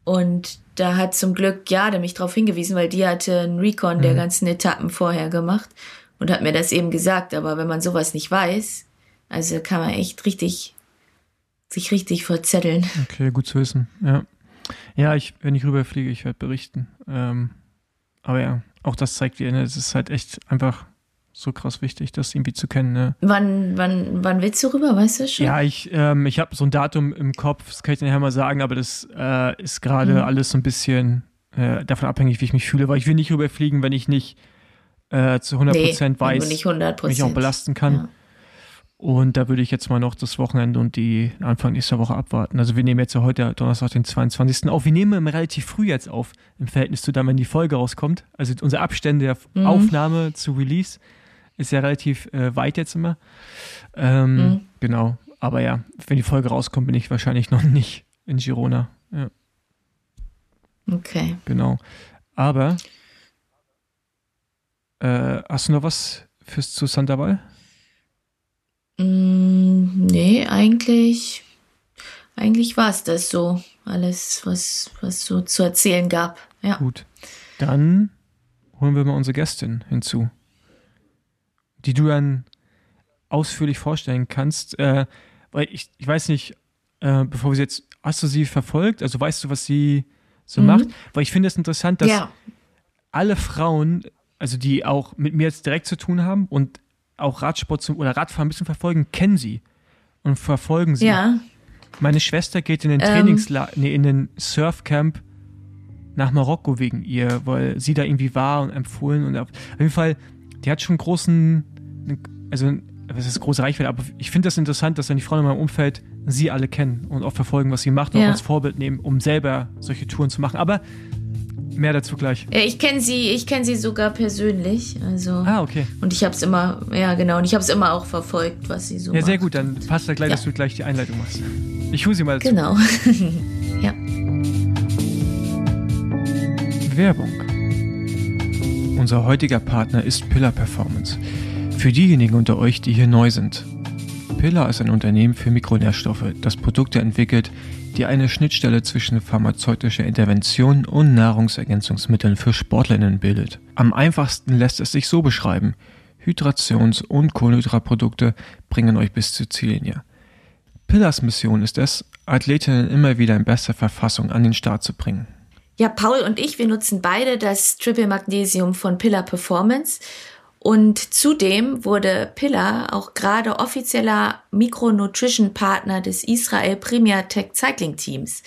Und da hat zum Glück Jade mich darauf hingewiesen, weil die hatte einen Recon der ganzen Etappen vorher gemacht und hat mir das eben gesagt. Aber wenn man sowas nicht weiß, also kann man echt richtig, sich richtig verzetteln. Okay, gut zu wissen. Ja, ja ich, wenn ich rüberfliege, ich werde berichten. Ähm, aber ja, auch das zeigt wieder, ne, es ist halt echt einfach so krass wichtig, das irgendwie zu kennen. Ne? Wann, wann, wann willst du rüber, weißt du schon? Ja, ich, ähm, ich habe so ein Datum im Kopf, das kann ich dir nachher mal sagen, aber das äh, ist gerade Mhm. alles so ein bisschen äh, davon abhängig, wie ich mich fühle, weil ich will nicht rüberfliegen, wenn ich nicht äh, zu 100% nee, wenn weiß, du nicht 100%. mich auch belasten kann. Ja. Und da würde ich jetzt mal noch das Wochenende und die Anfang nächster Woche abwarten. Also wir nehmen jetzt ja heute Donnerstag, den 22. auf. Wir nehmen relativ früh jetzt auf, im Verhältnis zu dann, wenn die Folge rauskommt. Also unser Abstand der Mhm. Aufnahme zu Release ist ja relativ äh, weit jetzt immer. Ähm, Mhm. Genau. Aber ja, wenn die Folge rauskommt, bin ich wahrscheinlich noch nicht in Girona. Ja, Okay. genau. Aber äh, hast du noch was fürs zu Sandoval? Mm, nee, eigentlich, eigentlich war es das so. Alles, was, was so zu erzählen gab. Ja. Gut. Dann holen wir mal unsere Gästin hinzu, die du dann ausführlich vorstellen kannst. Äh, weil ich, ich weiß nicht, äh, bevor wir sie jetzt, hast du sie verfolgt? Also weißt du, was sie so Mhm. macht? Weil ich finde es interessant, dass ja. alle Frauen, also die auch mit mir jetzt direkt zu tun haben und auch Radsport zum, oder Radfahren ein bisschen verfolgen, kennen sie und verfolgen sie. Ja. Meine Schwester geht in den Ähm. Trainingsla nee, in den Surfcamp nach Marokko wegen ihr, weil sie da irgendwie war und empfohlen und auf jeden Fall, die hat schon großen, also was ist große Reichweite, aber ich finde das interessant, dass dann die Frauen in meinem Umfeld sie alle kennen und auch verfolgen, was sie macht und Ja. auch als Vorbild nehmen, um selber solche Touren zu machen. Aber mehr dazu gleich. Ich kenne sie, ich kenne sie sogar persönlich. Also Ah, okay. und ich habe es immer, ja genau, und ich habe es immer auch verfolgt, was sie so Ja, sehr macht. gut, dann passt da gleich, Ja. dass du gleich die Einleitung machst. Ich hole sie mal dazu. Genau. ja. Werbung. Unser heutiger Partner ist Pillar Performance. Für diejenigen unter euch, die hier neu sind. Pillar ist ein Unternehmen für Mikronährstoffe, das Produkte entwickelt, die eine Schnittstelle zwischen pharmazeutischer Intervention und Nahrungsergänzungsmitteln für Sportlerinnen bildet. Am einfachsten lässt es sich so beschreiben. Hydrations- und Kohlenhydratprodukte bringen euch bis zur Ziellinie. Pillars Mission ist es, Athletinnen immer wieder in bester Verfassung an den Start zu bringen. Ja, Paul und ich, wir nutzen beide das Triple Magnesium von Pillar Performance. Und zudem wurde Pillar auch gerade offizieller Micronutrition Partner des Israel Premier Tech Cycling Teams.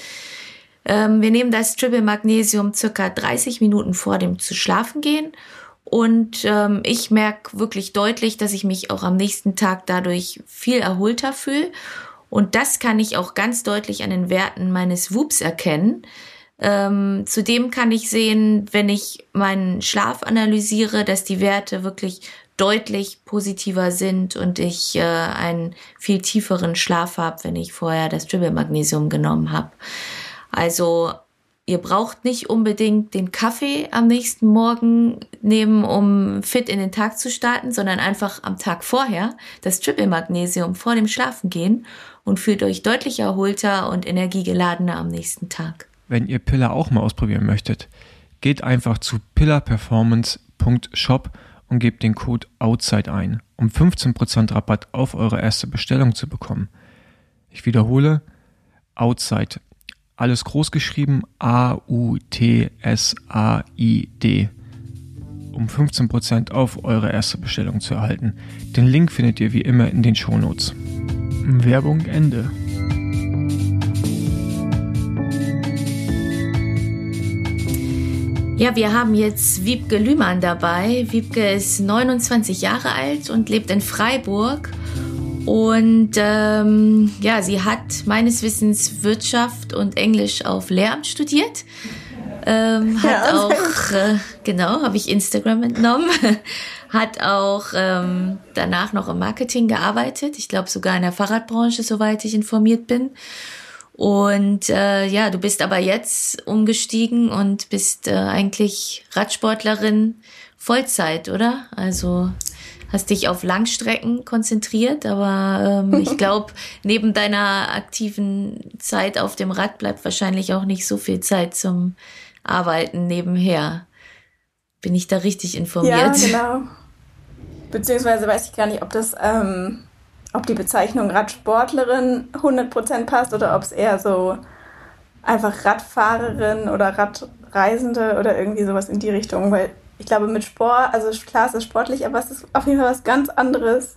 Ähm, wir nehmen das Triple Magnesium circa 30 Minuten vor dem zu schlafen gehen. Und ähm, ich merke wirklich deutlich, dass ich mich auch am nächsten Tag dadurch viel erholter fühle. Und das kann ich auch ganz deutlich an den Werten meines WUPs erkennen. Ähm, zudem kann ich sehen, wenn ich meinen Schlaf analysiere, dass die Werte wirklich deutlich positiver sind und ich äh, einen viel tieferen Schlaf habe, wenn ich vorher das Triple Magnesium genommen habe. Also ihr braucht nicht unbedingt den Kaffee am nächsten Morgen nehmen, um fit in den Tag zu starten, sondern einfach am Tag vorher das Triple Magnesium vor dem Schlafengehen und fühlt euch deutlich erholter und energiegeladener am nächsten Tag wenn ihr Pillar auch mal ausprobieren möchtet, geht einfach zu pillarperformance.shop und gebt den Code OUTSIDE ein, um 15% Rabatt auf eure erste Bestellung zu bekommen. Ich wiederhole, OUTSIDE. Alles groß geschrieben, A-U-T-S-A-I-D. Um 15% auf eure erste Bestellung zu erhalten. Den Link findet ihr wie immer in den Shownotes. Werbung Ende. Ja, wir haben jetzt Wiebke Lühmann dabei. Wiebke ist 29 Jahre alt und lebt in Freiburg. Und ähm, ja, sie hat meines Wissens Wirtschaft und Englisch auf Lehramt studiert. Ähm, hat ja, auch, äh, genau, habe ich Instagram entnommen, hat auch ähm, danach noch im Marketing gearbeitet. Ich glaube sogar in der Fahrradbranche, soweit ich informiert bin. Und äh, ja, du bist aber jetzt umgestiegen und bist äh, eigentlich Radsportlerin Vollzeit, oder? Also hast dich auf Langstrecken konzentriert, aber ähm, ich glaube, neben deiner aktiven Zeit auf dem Rad bleibt wahrscheinlich auch nicht so viel Zeit zum Arbeiten nebenher. Bin ich da richtig informiert? Ja, genau. Beziehungsweise weiß ich gar nicht, ob das ähm, ob die Bezeichnung Radsportlerin 100% passt oder ob es eher so einfach Radfahrerin oder Radreisende oder irgendwie sowas in die Richtung, weil ich glaube mit Sport, also klar ist es sportlich, aber es ist auf jeden Fall was ganz anderes,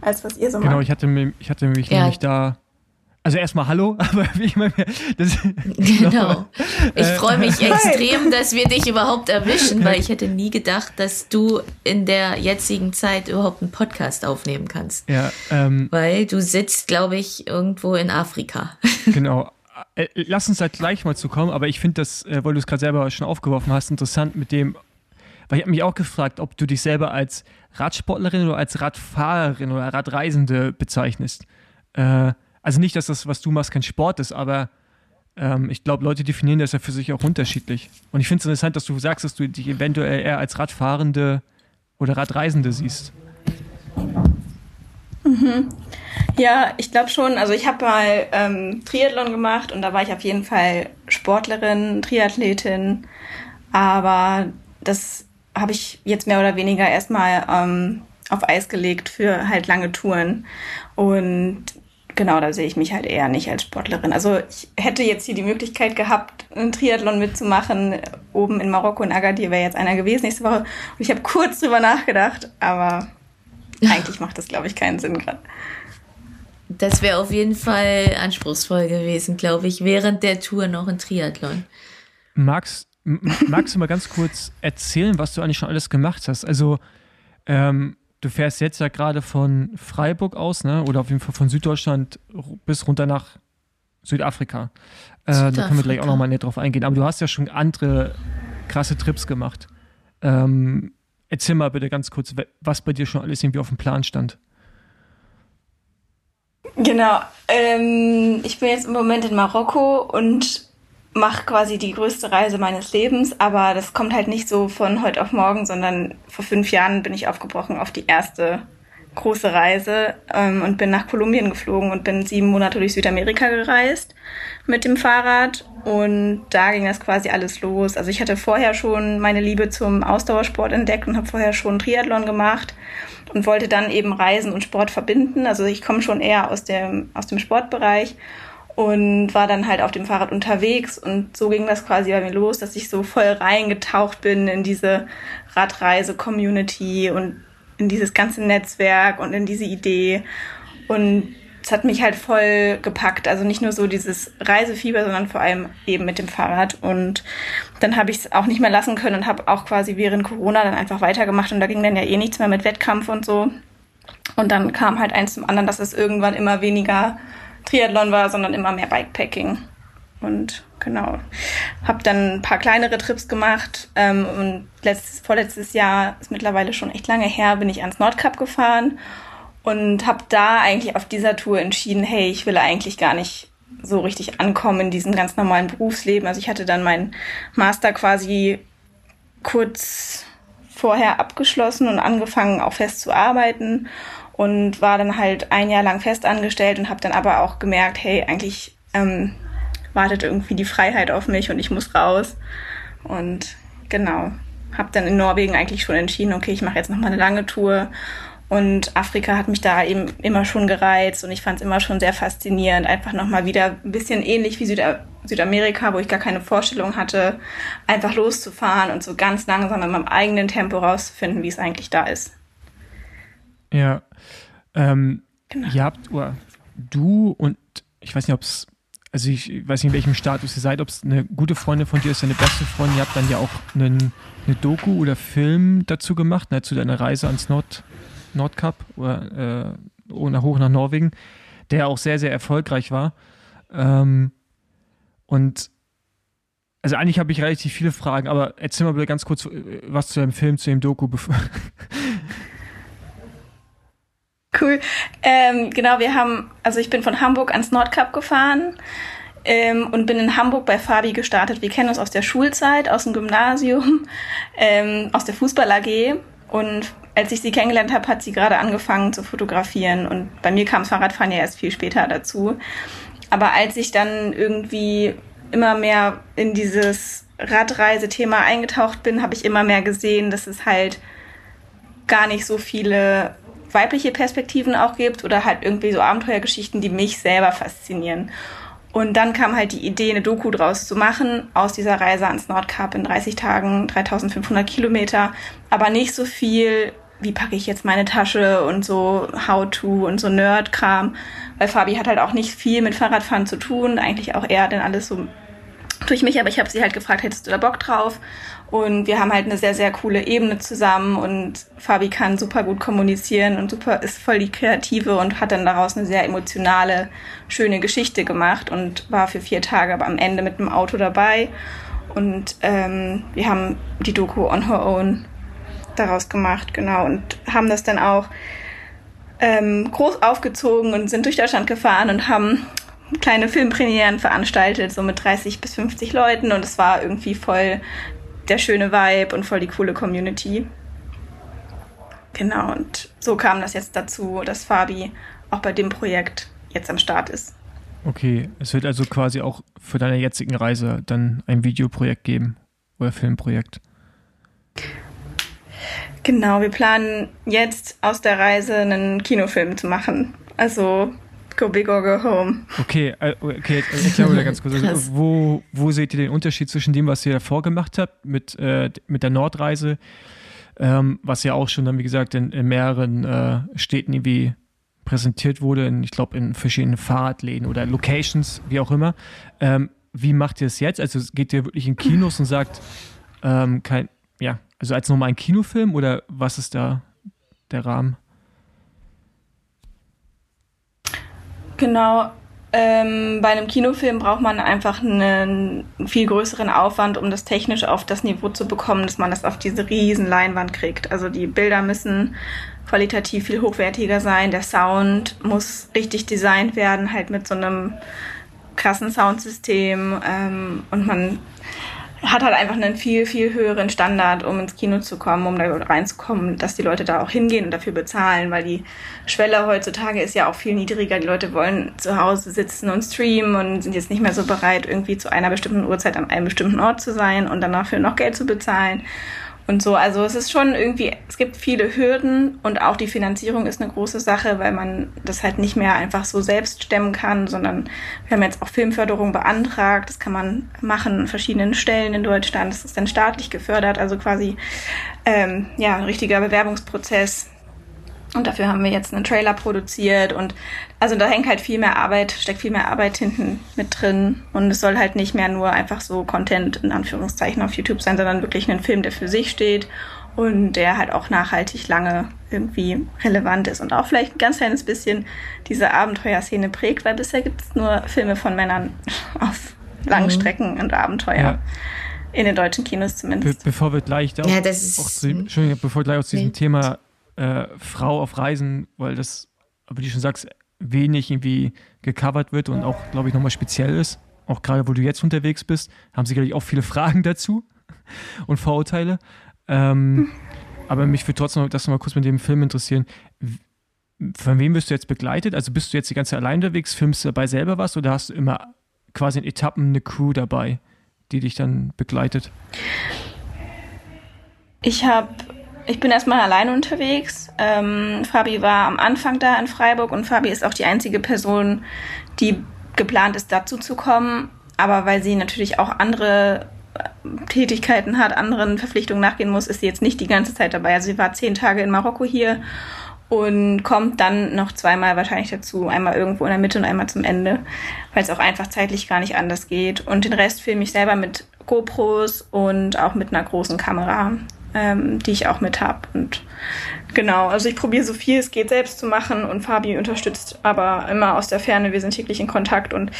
als was ihr so genau, macht. Genau, ich hatte, ich hatte mich ja. nämlich da also erstmal Hallo, aber wie ich meine, das Genau. Ich äh, freue mich extrem, dass wir dich überhaupt erwischen, weil ich hätte nie gedacht, dass du in der jetzigen Zeit überhaupt einen Podcast aufnehmen kannst. Ja. Ähm, weil du sitzt, glaube ich, irgendwo in Afrika. Genau. Äh, lass uns da gleich mal zu kommen, aber ich finde das, äh, weil du es gerade selber schon aufgeworfen hast, interessant mit dem, weil ich habe mich auch gefragt, ob du dich selber als Radsportlerin oder als Radfahrerin oder Radreisende bezeichnest. Äh, also nicht, dass das, was du machst, kein Sport ist, aber ähm, ich glaube, Leute definieren das ja für sich auch unterschiedlich. Und ich finde es interessant, dass du sagst, dass du dich eventuell eher als Radfahrende oder Radreisende siehst. Mhm. Ja, ich glaube schon. Also ich habe mal ähm, Triathlon gemacht und da war ich auf jeden Fall Sportlerin, Triathletin. Aber das habe ich jetzt mehr oder weniger erstmal ähm, auf Eis gelegt für halt lange Touren. Und genau, da sehe ich mich halt eher nicht als Sportlerin. Also ich hätte jetzt hier die Möglichkeit gehabt, einen Triathlon mitzumachen. Oben in Marokko in Agadir wäre jetzt einer gewesen nächste Woche. Und ich habe kurz drüber nachgedacht, aber eigentlich macht das, glaube ich, keinen Sinn gerade. Das wäre auf jeden Fall anspruchsvoll gewesen, glaube ich, während der Tour noch ein Triathlon. Magst, magst du mal ganz kurz erzählen, was du eigentlich schon alles gemacht hast? Also, ähm, du fährst jetzt ja gerade von Freiburg aus, ne? Oder auf jeden Fall von Süddeutschland bis runter nach Südafrika. Äh, da können wir gleich auch nochmal näher drauf eingehen. Aber du hast ja schon andere krasse Trips gemacht. Ähm, erzähl mal bitte ganz kurz, was bei dir schon alles irgendwie auf dem Plan stand. Genau. Ähm, ich bin jetzt im Moment in Marokko und mache quasi die größte Reise meines Lebens, aber das kommt halt nicht so von heute auf morgen, sondern vor fünf Jahren bin ich aufgebrochen auf die erste große Reise ähm, und bin nach Kolumbien geflogen und bin sieben Monate durch Südamerika gereist mit dem Fahrrad und da ging das quasi alles los. Also ich hatte vorher schon meine Liebe zum Ausdauersport entdeckt und habe vorher schon Triathlon gemacht und wollte dann eben Reisen und Sport verbinden. Also ich komme schon eher aus dem, aus dem Sportbereich und war dann halt auf dem Fahrrad unterwegs und so ging das quasi bei mir los, dass ich so voll reingetaucht bin in diese Radreise-Community und in dieses ganze Netzwerk und in diese Idee und es hat mich halt voll gepackt. Also nicht nur so dieses Reisefieber, sondern vor allem eben mit dem Fahrrad. Und dann habe ich es auch nicht mehr lassen können und habe auch quasi während Corona dann einfach weitergemacht. Und da ging dann ja eh nichts mehr mit Wettkampf und so. Und dann kam halt eins zum anderen, dass es irgendwann immer weniger Triathlon war, sondern immer mehr Bikepacking. Und genau, habe dann ein paar kleinere Trips gemacht ähm, und letztes, vorletztes Jahr ist mittlerweile schon echt lange her, bin ich ans Nordkap gefahren und habe da eigentlich auf dieser Tour entschieden, hey, ich will eigentlich gar nicht so richtig ankommen in diesem ganz normalen Berufsleben. Also ich hatte dann meinen Master quasi kurz vorher abgeschlossen und angefangen auch fest zu arbeiten und war dann halt ein Jahr lang fest angestellt und habe dann aber auch gemerkt, hey, eigentlich ähm, wartet irgendwie die Freiheit auf mich und ich muss raus. Und genau, habe dann in Norwegen eigentlich schon entschieden, okay, ich mache jetzt noch mal eine lange Tour. Und Afrika hat mich da eben immer schon gereizt und ich fand es immer schon sehr faszinierend, einfach nochmal wieder ein bisschen ähnlich wie Süda Südamerika, wo ich gar keine Vorstellung hatte, einfach loszufahren und so ganz langsam in meinem eigenen Tempo rauszufinden, wie es eigentlich da ist. Ja, ähm, genau. Ihr habt, oder du und ich weiß nicht, ob es, also ich weiß nicht, in welchem Status ihr seid, ob es eine gute Freundin von dir ist, deine beste Freundin, ihr habt dann ja auch einen, eine Doku oder Film dazu gemacht, ne, zu deiner Reise ans Nord, Nordkap oder äh, hoch nach Norwegen, der auch sehr, sehr erfolgreich war. Ähm, und also eigentlich habe ich relativ viele Fragen, aber erzähl mal bitte ganz kurz äh, was zu dem Film, zu dem Doku, Cool. Ähm, genau, wir haben, also ich bin von Hamburg ans Nordkap gefahren ähm, und bin in Hamburg bei Fabi gestartet. Wir kennen uns aus der Schulzeit, aus dem Gymnasium, ähm, aus der Fußball AG. Und als ich sie kennengelernt habe, hat sie gerade angefangen zu fotografieren. Und bei mir kam das Fahrradfahren ja erst viel später dazu. Aber als ich dann irgendwie immer mehr in dieses Radreisethema eingetaucht bin, habe ich immer mehr gesehen, dass es halt gar nicht so viele weibliche Perspektiven auch gibt oder halt irgendwie so Abenteuergeschichten, die mich selber faszinieren. Und dann kam halt die Idee, eine Doku draus zu machen, aus dieser Reise ans Nordkap in 30 Tagen, 3500 Kilometer, aber nicht so viel, wie packe ich jetzt meine Tasche und so How-to und so Nerd-Kram, weil Fabi hat halt auch nicht viel mit Fahrradfahren zu tun, eigentlich auch eher denn alles so durch mich, aber ich habe sie halt gefragt, hättest du da Bock drauf? Und wir haben halt eine sehr, sehr coole Ebene zusammen und Fabi kann super gut kommunizieren und super ist voll die Kreative und hat dann daraus eine sehr emotionale, schöne Geschichte gemacht und war für vier Tage aber am Ende mit dem Auto dabei. Und ähm, wir haben die Doku On Her Own daraus gemacht, genau, und haben das dann auch ähm, groß aufgezogen und sind durch Deutschland gefahren und haben kleine Filmpremieren veranstaltet, so mit 30 bis 50 Leuten und es war irgendwie voll der schöne Vibe und voll die coole Community. Genau, und so kam das jetzt dazu, dass Fabi auch bei dem Projekt jetzt am Start ist. Okay, es wird also quasi auch für deine jetzigen Reise dann ein Videoprojekt geben oder Filmprojekt. Genau, wir planen jetzt aus der Reise einen Kinofilm zu machen. Also Go big or go home. Okay, äh, okay erklär mal ganz kurz. Also, wo, wo seht ihr den Unterschied zwischen dem, was ihr davor gemacht habt mit, äh, mit der Nordreise, ähm, was ja auch schon dann, wie gesagt, in, in mehreren äh, Städten irgendwie präsentiert wurde, in, ich glaube, in verschiedenen Fahrradläden oder Locations, wie auch immer. Ähm, wie macht ihr es jetzt? Also geht ihr wirklich in Kinos und sagt, ähm, kein, ja, also als nochmal ein Kinofilm oder was ist da der Rahmen? Genau. Ähm, bei einem Kinofilm braucht man einfach einen viel größeren Aufwand, um das technisch auf das Niveau zu bekommen, dass man das auf diese riesen Leinwand kriegt. Also die Bilder müssen qualitativ viel hochwertiger sein. Der Sound muss richtig designt werden, halt mit so einem krassen Soundsystem. Ähm, und man hat halt einfach einen viel, viel höheren Standard, um ins Kino zu kommen, um da reinzukommen, dass die Leute da auch hingehen und dafür bezahlen, weil die Schwelle heutzutage ist ja auch viel niedriger. Die Leute wollen zu Hause sitzen und streamen und sind jetzt nicht mehr so bereit, irgendwie zu einer bestimmten Uhrzeit an einem bestimmten Ort zu sein und dann dafür noch Geld zu bezahlen. Und so. Also es ist schon irgendwie, es gibt viele Hürden und auch die Finanzierung ist eine große Sache, weil man das halt nicht mehr einfach so selbst stemmen kann, sondern wir haben jetzt auch Filmförderung beantragt. Das kann man machen an verschiedenen Stellen in Deutschland. Das ist dann staatlich gefördert, also quasi ähm, ja ein richtiger Bewerbungsprozess. Und dafür haben wir jetzt einen Trailer produziert und also da hängt halt viel mehr Arbeit, steckt viel mehr Arbeit hinten mit drin. Und es soll halt nicht mehr nur einfach so Content in Anführungszeichen auf YouTube sein, sondern wirklich ein Film, der für sich steht und der halt auch nachhaltig lange irgendwie relevant ist und auch vielleicht ein ganz kleines bisschen diese Abenteuerszene prägt, weil bisher gibt es nur Filme von Männern auf langen mhm. Strecken und Abenteuer. Ja. In den deutschen Kinos zumindest. Be bevor wir gleich auch, ja, das ist, auch zu, Entschuldigung, bevor wir gleich aus diesem Thema äh, Frau auf Reisen, weil das, wie du schon sagst, wenig irgendwie gecovert wird und auch, glaube ich, nochmal speziell ist. Auch gerade, wo du jetzt unterwegs bist, haben sicherlich auch viele Fragen dazu und Vorurteile. Ähm, aber mich würde trotzdem noch, das nochmal kurz mit dem Film interessieren. Von wem bist du jetzt begleitet? Also bist du jetzt die ganze Zeit allein unterwegs, filmst du dabei selber was oder hast du immer quasi in Etappen eine Crew dabei, die dich dann begleitet? Ich habe ich bin erstmal alleine unterwegs. Ähm, Fabi war am Anfang da in Freiburg und Fabi ist auch die einzige Person, die geplant ist, dazu zu kommen. Aber weil sie natürlich auch andere äh, Tätigkeiten hat, anderen Verpflichtungen nachgehen muss, ist sie jetzt nicht die ganze Zeit dabei. Also sie war zehn Tage in Marokko hier und kommt dann noch zweimal wahrscheinlich dazu. Einmal irgendwo in der Mitte und einmal zum Ende, weil es auch einfach zeitlich gar nicht anders geht. Und den Rest filme ich selber mit GoPros und auch mit einer großen Kamera ähm, die ich auch mit habe. Und genau, also ich probiere so viel es geht selbst zu machen und Fabi unterstützt aber immer aus der Ferne. Wir sind täglich in Kontakt und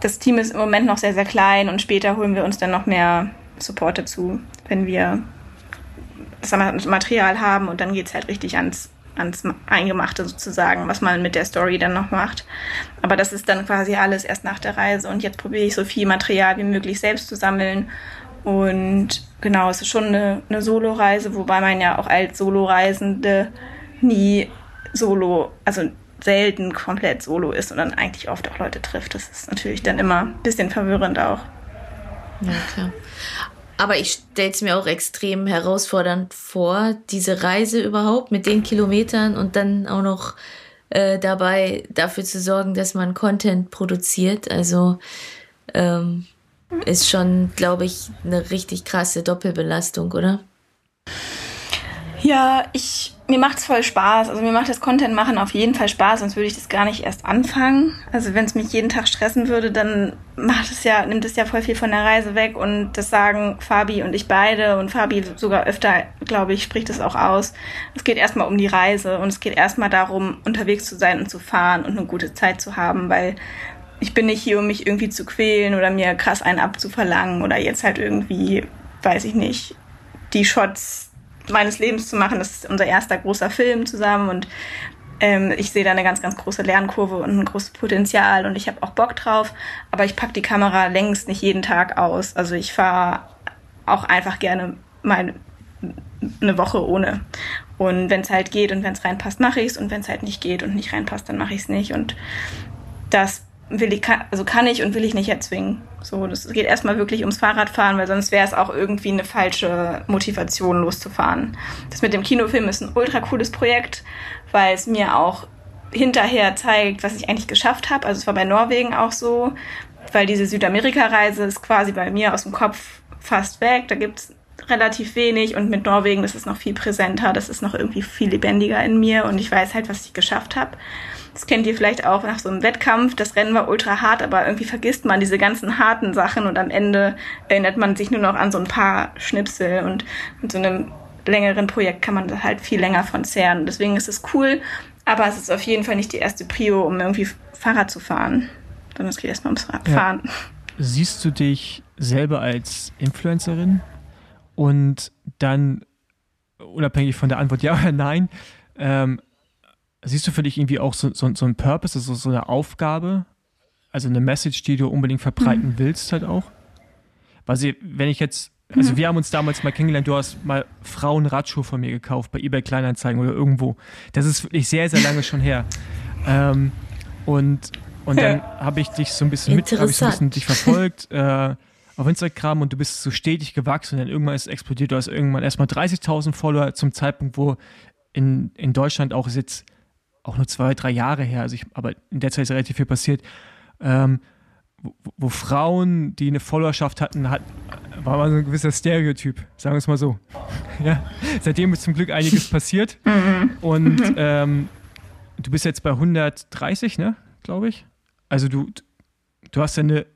das Team ist im Moment noch sehr, sehr klein und später holen wir uns dann noch mehr Support dazu, wenn wir das Material haben und dann geht es halt richtig ans ans Eingemachte sozusagen, was man mit der Story dann noch macht. Aber das ist dann quasi alles erst nach der Reise und jetzt probiere ich so viel Material wie möglich selbst zu sammeln und genau, es ist schon eine, eine Solo-Reise, wobei man ja auch als Solo-Reisende nie solo, also selten komplett solo ist, sondern eigentlich oft auch Leute trifft. Das ist natürlich dann immer ein bisschen verwirrend auch. Ja, klar. Aber ich stelle es mir auch extrem herausfordernd vor, diese Reise überhaupt mit den Kilometern und dann auch noch äh, dabei dafür zu sorgen, dass man Content produziert. Also ähm, ist schon, glaube ich, eine richtig krasse Doppelbelastung, oder? Ja, ich, mir macht es voll Spaß. Also mir macht das Content machen auf jeden Fall Spaß, sonst würde ich das gar nicht erst anfangen. Also wenn es mich jeden Tag stressen würde, dann macht es ja, nimmt es ja voll viel von der Reise weg und das sagen Fabi und ich beide und Fabi sogar öfter, glaube ich, spricht es auch aus. Es geht erstmal um die Reise und es geht erstmal darum, unterwegs zu sein und zu fahren und eine gute Zeit zu haben, weil ich bin nicht hier, um mich irgendwie zu quälen oder mir krass einen abzuverlangen oder jetzt halt irgendwie, weiß ich nicht, die Shots meines Lebens zu machen. Das ist unser erster großer Film zusammen und ähm, ich sehe da eine ganz, ganz große Lernkurve und ein großes Potenzial und ich habe auch Bock drauf, aber ich pack die Kamera längst nicht jeden Tag aus. Also ich fahre auch einfach gerne mal eine Woche ohne. Und wenn es halt geht und wenn es reinpasst, mache ich es. Und wenn es halt nicht geht und nicht reinpasst, dann mache ich es nicht. Und das will ich, also kann ich und will ich nicht erzwingen. So, das geht erstmal wirklich ums Fahrradfahren, weil sonst wäre es auch irgendwie eine falsche Motivation loszufahren. Das mit dem Kinofilm ist ein ultra cooles Projekt, weil es mir auch hinterher zeigt, was ich eigentlich geschafft habe. Also es war bei Norwegen auch so, weil diese Südamerika-Reise ist quasi bei mir aus dem Kopf fast weg. Da gibt's relativ wenig und mit Norwegen, das ist noch viel präsenter, das ist noch irgendwie viel lebendiger in mir und ich weiß halt, was ich geschafft habe. Das kennt ihr vielleicht auch nach so einem Wettkampf. Das Rennen war ultra hart, aber irgendwie vergisst man diese ganzen harten Sachen und am Ende erinnert man sich nur noch an so ein paar Schnipsel und mit so einem längeren Projekt kann man halt viel länger von zehren. Deswegen ist es cool, aber es ist auf jeden Fall nicht die erste Prio, um irgendwie Fahrrad zu fahren, sondern es geht erstmal ums Fahren. Ja. Siehst du dich selber als Influencerin und dann, unabhängig von der Antwort ja oder nein, ähm, siehst du für dich irgendwie auch so, so, so einen Purpose, also so eine Aufgabe? Also eine Message, die du unbedingt verbreiten mhm. willst, halt auch? Weil sie, wenn ich jetzt, also mhm. wir haben uns damals mal kennengelernt, du hast mal Frauen-Radschuhe von mir gekauft, bei eBay Kleinanzeigen oder irgendwo. Das ist wirklich sehr, sehr lange schon her. Ähm, und, und dann habe ich dich so ein bisschen mit, habe ich so ein bisschen dich verfolgt, äh, auf Instagram und du bist so stetig gewachsen und dann irgendwann ist es explodiert. Du hast irgendwann erstmal 30.000 Follower zum Zeitpunkt, wo in, in Deutschland auch jetzt auch nur zwei, drei Jahre her, also ich, aber in der Zeit ist relativ viel passiert, ähm, wo, wo, Frauen, die eine Followerschaft hatten, hat, war mal so ein gewisser Stereotyp, sagen wir es mal so. ja. Seitdem ist zum Glück einiges passiert mhm. und ähm, du bist jetzt bei 130, ne, glaube ich. Also du, du hast ja eine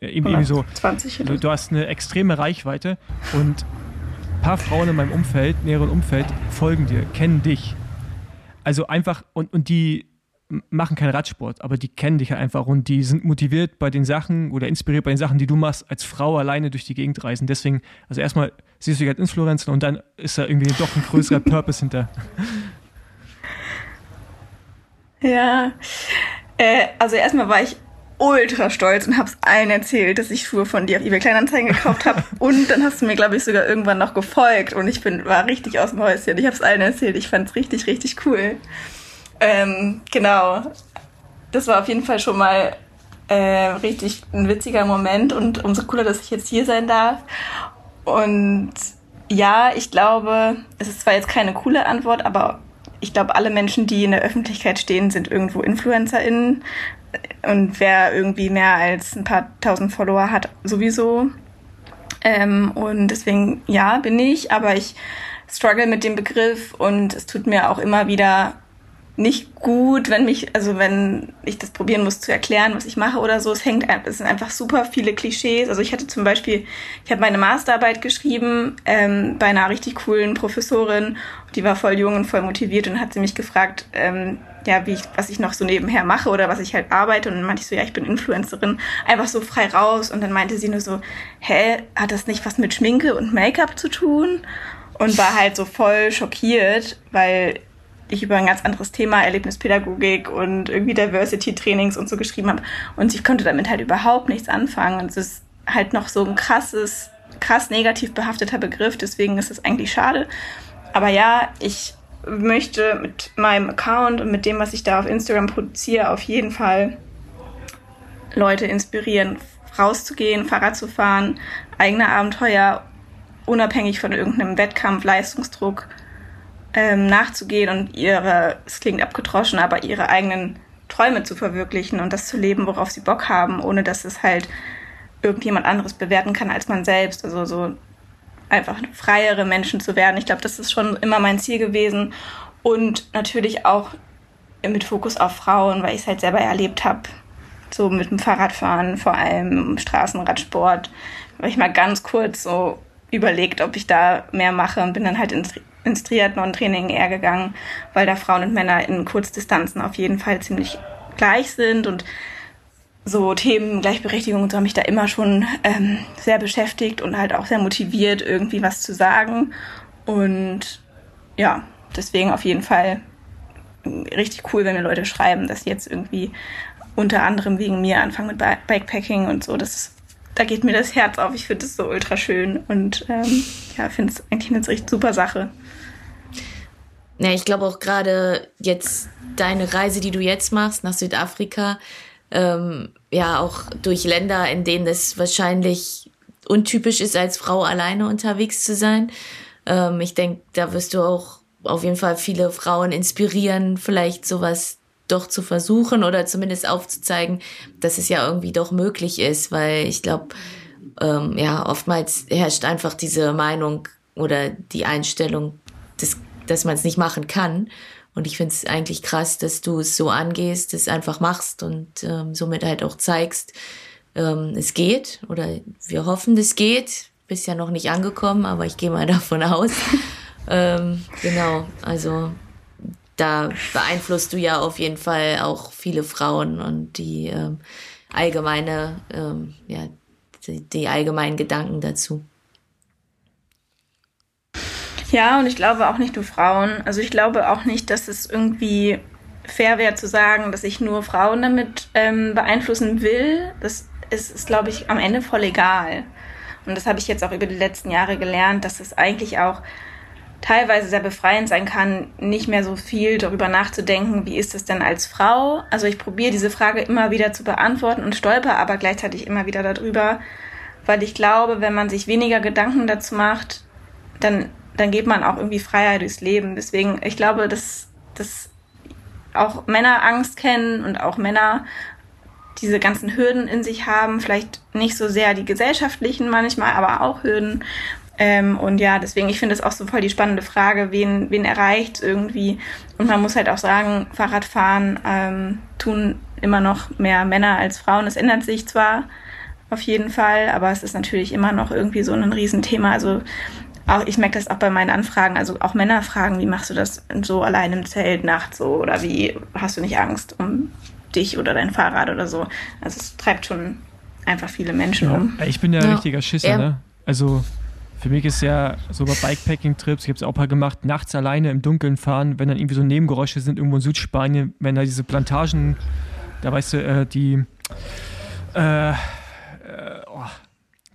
irgendwie so 20 du, du hast eine extreme Reichweite und ein paar Frauen in meinem Umfeld, näheren Umfeld, folgen dir, kennen dich. Also einfach, und, und die machen keinen Radsport, aber die kennen dich einfach und die sind motiviert bei den Sachen oder inspiriert bei den Sachen, die du machst, als Frau alleine durch die Gegend reisen. Deswegen, also erstmal siehst du dich als Influencer und dann ist da irgendwie doch ein größerer Purpose hinter. Ja, äh, also erstmal war ich ultra stolz und hab's allen erzählt, dass ich Schuhe von dir auf eBay Kleinanzeigen gekauft habe. und dann hast du mir, glaube ich, sogar irgendwann noch gefolgt und ich bin, war richtig aus dem Häuschen. Ich hab's allen erzählt. Ich fand's richtig, richtig cool. Ähm, genau. Das war auf jeden Fall schon mal äh, richtig ein witziger Moment und umso cooler, dass ich jetzt hier sein darf. Und ja, ich glaube, es ist zwar jetzt keine coole Antwort, aber ich glaube, alle Menschen, die in der Öffentlichkeit stehen, sind irgendwo InfluencerInnen und wer irgendwie mehr als ein paar tausend Follower hat, sowieso. Ähm, und deswegen, ja, bin ich, aber ich struggle mit dem Begriff und es tut mir auch immer wieder nicht gut, wenn mich, also wenn ich das probieren muss zu erklären, was ich mache oder so. Es hängt, es sind einfach super viele Klischees. Also ich hatte zum Beispiel, ich habe meine Masterarbeit geschrieben ähm, bei einer richtig coolen Professorin, die war voll jung und voll motiviert und hat sie mich gefragt, ähm, ja, wie ich, was ich noch so nebenher mache oder was ich halt arbeite. Und dann meinte ich so, ja, ich bin Influencerin, einfach so frei raus. Und dann meinte sie nur so, hä, hat das nicht was mit Schminke und Make-up zu tun? Und war halt so voll schockiert, weil ich über ein ganz anderes Thema, Erlebnispädagogik und irgendwie Diversity-Trainings und so geschrieben habe. Und ich konnte damit halt überhaupt nichts anfangen. Und es ist halt noch so ein krasses, krass negativ behafteter Begriff, deswegen ist es eigentlich schade. Aber ja, ich möchte mit meinem Account und mit dem, was ich da auf Instagram produziere, auf jeden Fall Leute inspirieren, rauszugehen, Fahrrad zu fahren, eigene Abenteuer, unabhängig von irgendeinem Wettkampf, Leistungsdruck ähm, nachzugehen und ihre, es klingt abgetroschen, aber ihre eigenen Träume zu verwirklichen und das zu leben, worauf sie Bock haben, ohne dass es halt irgendjemand anderes bewerten kann als man selbst. Also so einfach freiere Menschen zu werden. Ich glaube, das ist schon immer mein Ziel gewesen. Und natürlich auch mit Fokus auf Frauen, weil ich es halt selber erlebt habe. So mit dem Fahrradfahren, vor allem Straßenradsport. Habe ich mal ganz kurz so überlegt, ob ich da mehr mache und bin dann halt ins, ins Triathlon-Training eher gegangen, weil da Frauen und Männer in Kurzdistanzen auf jeden Fall ziemlich gleich sind und so Themen Gleichberechtigung und so haben mich da immer schon ähm, sehr beschäftigt und halt auch sehr motiviert, irgendwie was zu sagen. Und ja, deswegen auf jeden Fall richtig cool, wenn mir Leute schreiben, dass jetzt irgendwie unter anderem wegen mir anfangen mit Bikepacking und so. Das da geht mir das Herz auf. Ich finde es so ultra schön und ähm, ja, finde es eigentlich eine richtig super Sache. Ja, ich glaube auch gerade jetzt deine Reise, die du jetzt machst nach Südafrika, ähm, ja auch durch Länder, in denen es wahrscheinlich untypisch ist, als Frau alleine unterwegs zu sein. Ähm, ich denke, da wirst du auch auf jeden Fall viele Frauen inspirieren, vielleicht sowas doch zu versuchen oder zumindest aufzuzeigen, dass es ja irgendwie doch möglich ist, weil ich glaube, ähm, ja, oftmals herrscht einfach diese Meinung oder die Einstellung, dass, dass man es nicht machen kann. Und ich finde es eigentlich krass, dass du es so angehst, es einfach machst und ähm, somit halt auch zeigst, ähm, es geht oder wir hoffen, es geht. Bist ja noch nicht angekommen, aber ich gehe mal davon aus. ähm, genau, also da beeinflusst du ja auf jeden Fall auch viele Frauen und die ähm, allgemeine, ähm, ja, die, die allgemeinen Gedanken dazu. Ja, und ich glaube auch nicht nur Frauen. Also ich glaube auch nicht, dass es irgendwie fair wäre zu sagen, dass ich nur Frauen damit ähm, beeinflussen will. Das ist, ist glaube ich, am Ende voll egal. Und das habe ich jetzt auch über die letzten Jahre gelernt, dass es eigentlich auch teilweise sehr befreiend sein kann, nicht mehr so viel darüber nachzudenken, wie ist es denn als Frau. Also ich probiere diese Frage immer wieder zu beantworten und stolper aber gleichzeitig immer wieder darüber, weil ich glaube, wenn man sich weniger Gedanken dazu macht, dann, dann geht man auch irgendwie freier durchs Leben. Deswegen, ich glaube, dass, dass auch Männer Angst kennen und auch Männer diese ganzen Hürden in sich haben, vielleicht nicht so sehr die gesellschaftlichen manchmal, aber auch Hürden. Ähm, und ja, deswegen, ich finde es auch so voll die spannende Frage, wen, wen erreicht irgendwie. Und man muss halt auch sagen, Fahrradfahren ähm, tun immer noch mehr Männer als Frauen. Es ändert sich zwar auf jeden Fall, aber es ist natürlich immer noch irgendwie so ein Riesenthema. Also auch, ich merke das auch bei meinen Anfragen, also auch Männer fragen, wie machst du das so allein im Zelt nachts so oder wie hast du nicht Angst um dich oder dein Fahrrad oder so. Also es treibt schon einfach viele Menschen ja. um. Ich bin ja, ja. richtiger Schisser, ja. ne? Also für mich ist ja so bei Bikepacking-Trips, ich habe es auch mal gemacht, nachts alleine im Dunkeln fahren, wenn dann irgendwie so Nebengeräusche sind irgendwo in Südspanien, wenn da diese Plantagen, da weißt du, äh, die äh, äh, oh,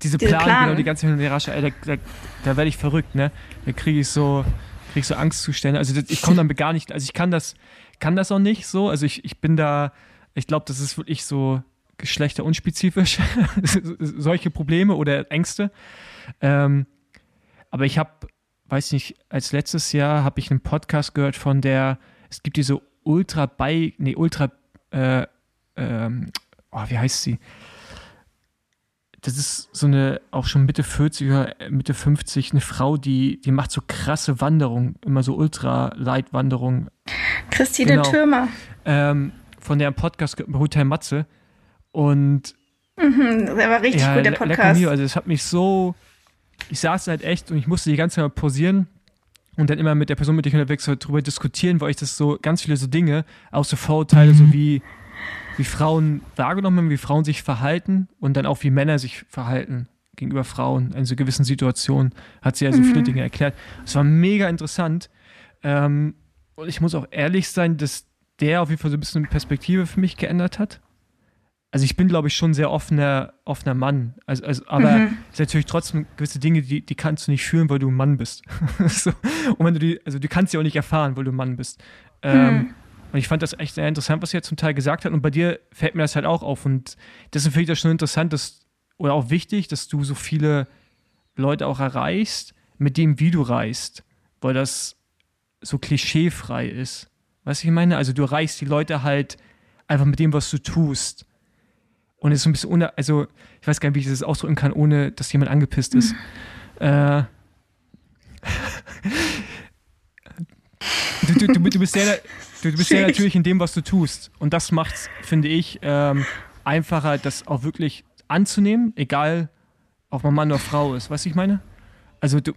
diese, diese Plan, Plan, genau, die ganze Rasche, da, da, da werde ich verrückt, ne? Da kriege ich so, kriege ich so Angstzustände. Also ich komme dann gar nicht, also ich kann das, kann das auch nicht so. Also ich, ich bin da, ich glaube, das ist wirklich so geschlechterunspezifisch, solche Probleme oder Ängste. Ähm, aber ich habe, weiß nicht, als letztes Jahr habe ich einen Podcast gehört von der, es gibt diese Ultra Bike, nee, Ultra, äh, ähm, oh, wie heißt sie? Das ist so eine, auch schon Mitte 40er, Mitte 50, eine Frau, die, die macht so krasse Wanderungen, immer so Ultra-Light-Wanderungen. Christine genau. Türmer. Ähm, von der Podcast Hotel Matze. Und mhm, der war richtig ja, gut, der Podcast. Also es hat mich so, ich saß halt echt und ich musste die ganze Zeit mal pausieren und dann immer mit der Person, mit der ich unterwegs war, darüber diskutieren, weil ich das so, ganz viele so Dinge, auch so Vorurteile, mhm. so wie, wie Frauen wahrgenommen haben, wie Frauen sich verhalten und dann auch wie Männer sich verhalten gegenüber Frauen in so gewissen Situationen, hat sie ja so mhm. viele Dinge erklärt. Es war mega interessant. Ähm, und ich muss auch ehrlich sein, dass der auf jeden Fall so ein bisschen Perspektive für mich geändert hat also ich bin, glaube ich, schon ein sehr offener, offener Mann. Also, also, aber mhm. es sind natürlich trotzdem gewisse Dinge, die, die kannst du nicht fühlen, weil du ein Mann bist. so. Und wenn du die, also du kannst sie auch nicht erfahren, weil du ein Mann bist. Ähm, mhm. Und ich fand das echt sehr interessant, was er zum Teil gesagt hat. Und bei dir fällt mir das halt auch auf. Und deswegen finde ich das schon interessant, dass, oder auch wichtig, dass du so viele Leute auch erreichst, mit dem, wie du reist. Weil das so klischeefrei ist. Weißt du, ich meine? Also du erreichst die Leute halt einfach mit dem, was du tust. Und es ist so ein bisschen ohne, also ich weiß gar nicht, wie ich das ausdrücken kann, ohne dass jemand angepisst ist. Äh, du, du, du, du, bist sehr, du, bist sehr natürlich in dem, was du tust. Und das macht es, finde ich, ähm, einfacher, das auch wirklich anzunehmen, egal ob man Mann oder Frau ist. Weißt du, ich meine? Also du,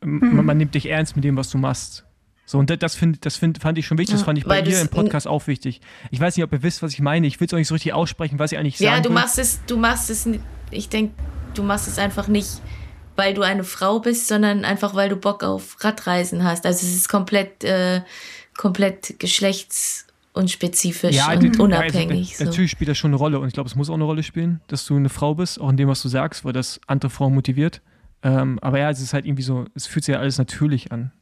man, man nimmt dich ernst mit dem, was du machst. So, und das, find, das find, fand ich schon wichtig, das fand ich bei dir im Podcast auch wichtig. Ich weiß nicht, ob ihr wisst, was ich meine. Ich will es auch nicht so richtig aussprechen, was ich eigentlich sagen Ja, du will. machst es, du machst es, ich denke, du machst es einfach nicht, weil du eine Frau bist, sondern einfach, weil du Bock auf Radreisen hast. Also es ist komplett, äh, komplett geschlechtsunspezifisch ja, und die, unabhängig. Also, so. Natürlich spielt das schon eine Rolle und ich glaube, es muss auch eine Rolle spielen, dass du eine Frau bist, auch in dem, was du sagst, weil das andere Frauen motiviert. Ähm, aber ja, es ist halt irgendwie so, es fühlt sich ja alles natürlich an.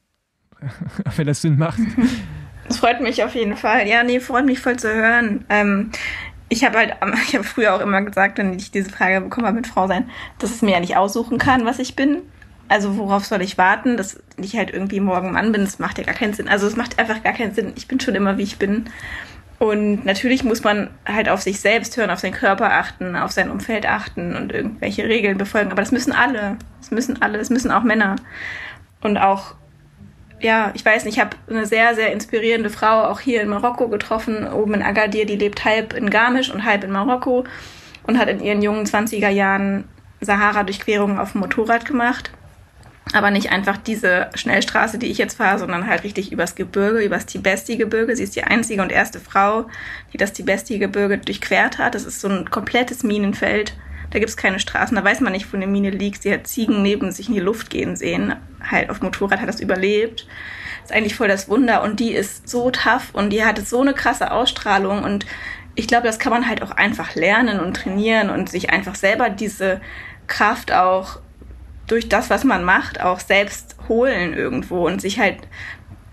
wenn das Sinn macht. Das freut mich auf jeden Fall. Ja, nee, freut mich voll zu hören. Ähm, ich habe halt, ich habe früher auch immer gesagt, wenn ich diese Frage bekomme mit Frau sein, dass es mir ja nicht aussuchen kann, was ich bin. Also worauf soll ich warten, dass ich halt irgendwie morgen Mann bin? Das macht ja gar keinen Sinn. Also es macht einfach gar keinen Sinn. Ich bin schon immer, wie ich bin. Und natürlich muss man halt auf sich selbst hören, auf seinen Körper achten, auf sein Umfeld achten und irgendwelche Regeln befolgen. Aber das müssen alle. Das müssen alle. Das müssen auch Männer. Und auch ja, ich weiß nicht, ich habe eine sehr, sehr inspirierende Frau auch hier in Marokko getroffen, oben in Agadir, die lebt halb in Garmisch und halb in Marokko und hat in ihren jungen 20er Jahren Sahara-Durchquerungen auf dem Motorrad gemacht. Aber nicht einfach diese Schnellstraße, die ich jetzt fahre, sondern halt richtig übers Gebirge, übers Tibesti-Gebirge. Sie ist die einzige und erste Frau, die das Tibesti-Gebirge durchquert hat. Das ist so ein komplettes Minenfeld da gibt es keine Straßen, da weiß man nicht, wo eine Mine liegt. Sie hat Ziegen neben sich in die Luft gehen sehen. Halt auf Motorrad hat das überlebt. Ist eigentlich voll das Wunder. Und die ist so tough und die hatte so eine krasse Ausstrahlung. Und ich glaube, das kann man halt auch einfach lernen und trainieren und sich einfach selber diese Kraft auch durch das, was man macht, auch selbst holen irgendwo und sich halt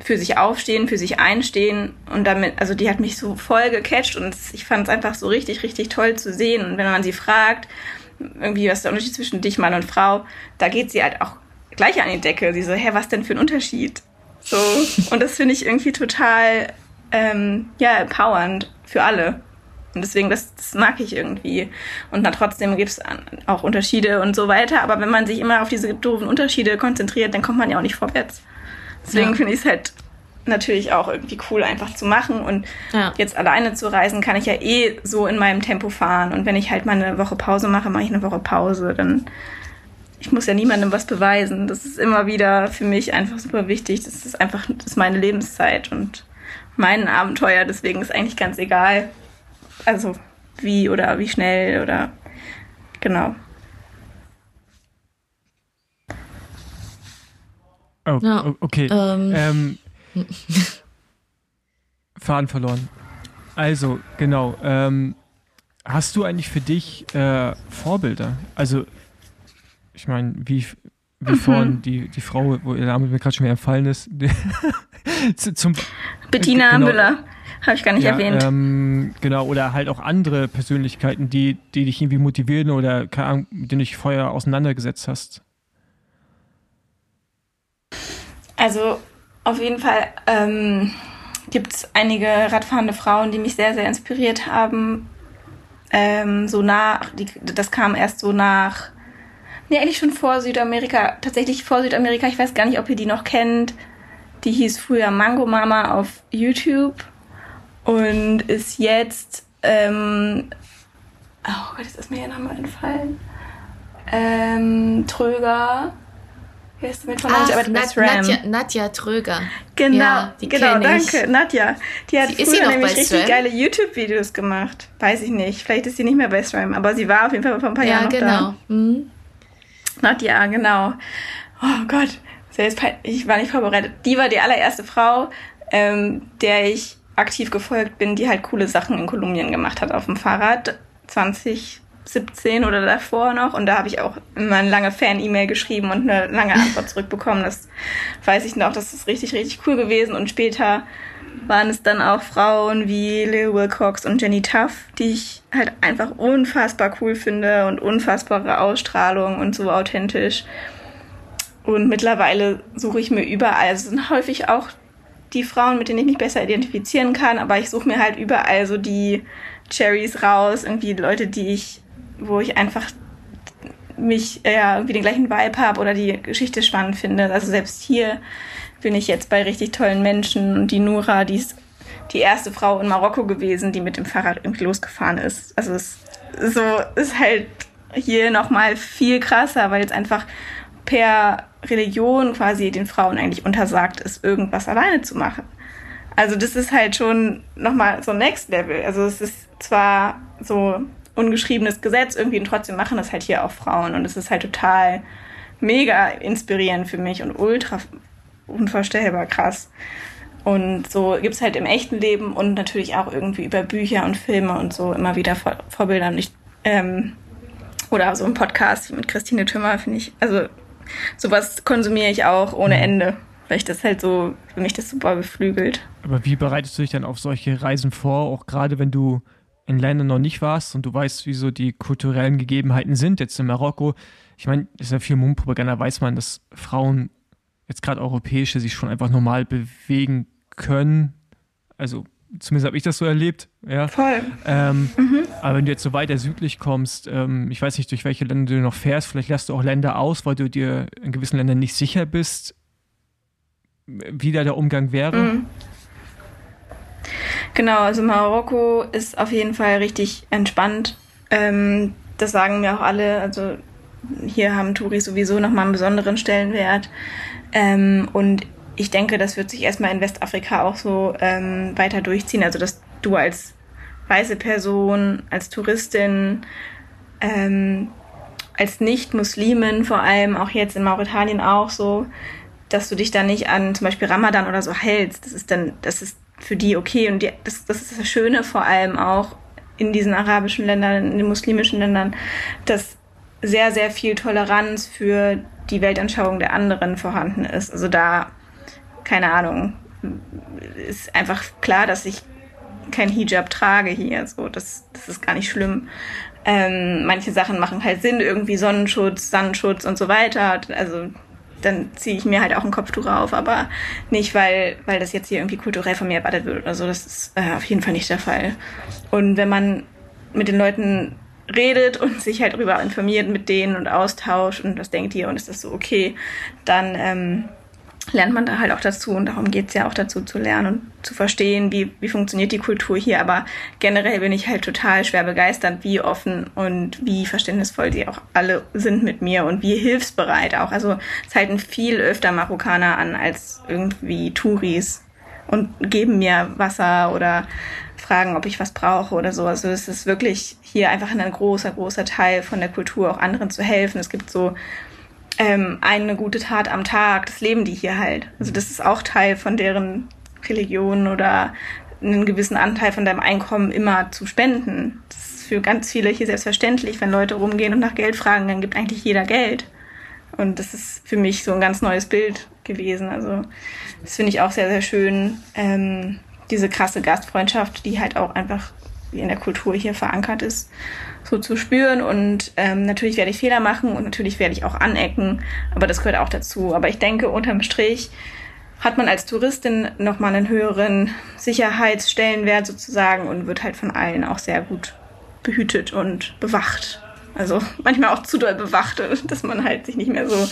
für sich aufstehen, für sich einstehen und damit, also die hat mich so voll gecatcht und ich fand es einfach so richtig, richtig toll zu sehen. Und wenn man sie fragt, irgendwie, was ist der Unterschied zwischen dich, Mann und Frau? Da geht sie halt auch gleich an die Decke. Sie so, hä, was denn für ein Unterschied? So, und das finde ich irgendwie total, ähm, ja, empowernd für alle. Und deswegen, das, das mag ich irgendwie. Und dann trotzdem gibt es auch Unterschiede und so weiter. Aber wenn man sich immer auf diese doofen Unterschiede konzentriert, dann kommt man ja auch nicht vorwärts. Deswegen ja. finde ich es halt natürlich auch irgendwie cool, einfach zu machen. Und ja. jetzt alleine zu reisen, kann ich ja eh so in meinem Tempo fahren. Und wenn ich halt mal eine Woche Pause mache, mache ich eine Woche Pause. Dann ich muss ja niemandem was beweisen. Das ist immer wieder für mich einfach super wichtig. Das ist einfach das ist meine Lebenszeit und mein Abenteuer. Deswegen ist eigentlich ganz egal, also wie oder wie schnell oder genau. Oh, ja, okay. Ähm. Ähm, Faden verloren. Also, genau. Ähm, hast du eigentlich für dich äh, Vorbilder? Also, ich meine, wie, wie mhm. vorhin die, die Frau, wo ihr Name mir gerade schon wieder entfallen ist. zum, Bettina genau, Müller. Habe ich gar nicht ja, erwähnt. Ähm, genau, oder halt auch andere Persönlichkeiten, die, die dich irgendwie motivieren oder keine Ahnung, mit denen du dich vorher auseinandergesetzt hast. Also auf jeden Fall ähm, gibt es einige radfahrende Frauen, die mich sehr, sehr inspiriert haben. Ähm, so nach, die, das kam erst so nach, nee, eigentlich schon vor Südamerika, tatsächlich vor Südamerika, ich weiß gar nicht, ob ihr die noch kennt. Die hieß früher Mango Mama auf YouTube und ist jetzt, ähm, oh Gott, jetzt ist mir ihr Name entfallen. Ähm, Tröger. Wer ist mit von Ach, Nat Nadja, Nadja Tröger. Genau, ja, genau, danke. Nadja. Die hat sie, früher nämlich richtig SRAM? geile YouTube-Videos gemacht. Weiß ich nicht. Vielleicht ist sie nicht mehr bei SRAM, aber sie war auf jeden Fall vor ein paar ja, Jahren noch genau. da. Mhm. Nadja, genau. Oh Gott, ich war nicht vorbereitet. Die war die allererste Frau, ähm, der ich aktiv gefolgt bin, die halt coole Sachen in Kolumbien gemacht hat auf dem Fahrrad. 2017 oder davor noch. Und da habe ich auch immer eine lange Fan-E-Mail geschrieben und eine lange Antwort zurückbekommen. Das weiß ich noch, das ist richtig, richtig cool gewesen. Und später waren es dann auch Frauen wie Lil Wilcox und Jenny Tuff, die ich halt einfach unfassbar cool finde und unfassbare Ausstrahlung und so authentisch. Und mittlerweile suche ich mir überall, also es sind häufig auch die Frauen, mit denen ich mich besser identifizieren kann, aber ich suche mir halt überall so die Cherries raus, irgendwie Leute, die ich, wo ich einfach mich ja irgendwie den gleichen Vibe habe oder die Geschichte spannend finde. Also selbst hier bin ich jetzt bei richtig tollen Menschen und die Nura, die ist die erste Frau in Marokko gewesen, die mit dem Fahrrad irgendwie losgefahren ist. Also es so ist halt hier nochmal viel krasser, weil jetzt einfach per Religion quasi den Frauen eigentlich untersagt ist, irgendwas alleine zu machen. Also das ist halt schon nochmal so Next Level. Also es ist zwar so ungeschriebenes Gesetz irgendwie und trotzdem machen das halt hier auch Frauen und es ist halt total mega inspirierend für mich und ultra unvorstellbar krass. Und so gibt es halt im echten Leben und natürlich auch irgendwie über Bücher und Filme und so immer wieder Vor Vorbilder. Und ich, ähm, oder so ein Podcast mit Christine Tümmer finde ich, also sowas konsumiere ich auch ohne mhm. Ende, weil ich das halt so, für mich das super beflügelt. Aber wie bereitest du dich dann auf solche Reisen vor, auch gerade wenn du in Ländern noch nicht warst und du weißt, wie so die kulturellen Gegebenheiten sind, jetzt in Marokko. Ich meine, das ist ja viel Mundpropaganda, weiß man, dass Frauen, jetzt gerade europäische, sich schon einfach normal bewegen können. Also zumindest habe ich das so erlebt. Ja. Voll. Ähm, mhm. Aber wenn du jetzt so weiter südlich kommst, ähm, ich weiß nicht, durch welche Länder du noch fährst, vielleicht lässt du auch Länder aus, weil du dir in gewissen Ländern nicht sicher bist, wie da der Umgang wäre. Mhm. Genau, also Marokko ist auf jeden Fall richtig entspannt. Ähm, das sagen mir auch alle. Also hier haben Touris sowieso nochmal einen besonderen Stellenwert. Ähm, und ich denke, das wird sich erstmal in Westafrika auch so ähm, weiter durchziehen. Also, dass du als weiße Person, als Touristin, ähm, als Nicht-Muslimin, vor allem auch jetzt in Mauretanien auch so, dass du dich da nicht an zum Beispiel Ramadan oder so hältst. Das ist dann, das ist für die okay. Und die, das, das ist das Schöne vor allem auch in diesen arabischen Ländern, in den muslimischen Ländern, dass sehr, sehr viel Toleranz für die Weltanschauung der anderen vorhanden ist. Also da keine Ahnung, ist einfach klar, dass ich kein Hijab trage hier. So, das, das ist gar nicht schlimm. Ähm, manche Sachen machen halt Sinn, irgendwie Sonnenschutz, Sandschutz und so weiter. Also dann ziehe ich mir halt auch ein Kopftuch auf, aber nicht, weil, weil das jetzt hier irgendwie kulturell von mir erwartet wird oder so. Das ist äh, auf jeden Fall nicht der Fall. Und wenn man mit den Leuten redet und sich halt darüber informiert mit denen und austauscht und was denkt ihr und ist das so okay, dann ähm, lernt man da halt auch dazu und darum geht's ja auch dazu zu lernen und zu verstehen, wie, wie funktioniert die Kultur hier. Aber generell bin ich halt total schwer begeistert, wie offen und wie verständnisvoll die auch alle sind mit mir und wie hilfsbereit auch. Also es halten viel öfter Marokkaner an als irgendwie Touris und geben mir Wasser oder fragen, ob ich was brauche oder so. Also es ist wirklich hier einfach ein großer, großer Teil von der Kultur, auch anderen zu helfen. Es gibt so ähm, eine gute Tat am Tag, das leben die hier halt. Also das ist auch Teil von deren Religion oder einen gewissen Anteil von deinem Einkommen immer zu spenden. Das ist für ganz viele hier selbstverständlich, wenn Leute rumgehen und nach Geld fragen, dann gibt eigentlich jeder Geld. Und das ist für mich so ein ganz neues Bild gewesen. Also das finde ich auch sehr, sehr schön. Ähm, diese krasse Gastfreundschaft, die halt auch einfach in der Kultur hier verankert ist, so zu spüren. Und ähm, natürlich werde ich Fehler machen und natürlich werde ich auch anecken, aber das gehört auch dazu. Aber ich denke, unterm Strich hat man als Touristin nochmal einen höheren Sicherheitsstellenwert sozusagen und wird halt von allen auch sehr gut behütet und bewacht. Also manchmal auch zu doll bewacht, dass man halt sich nicht mehr so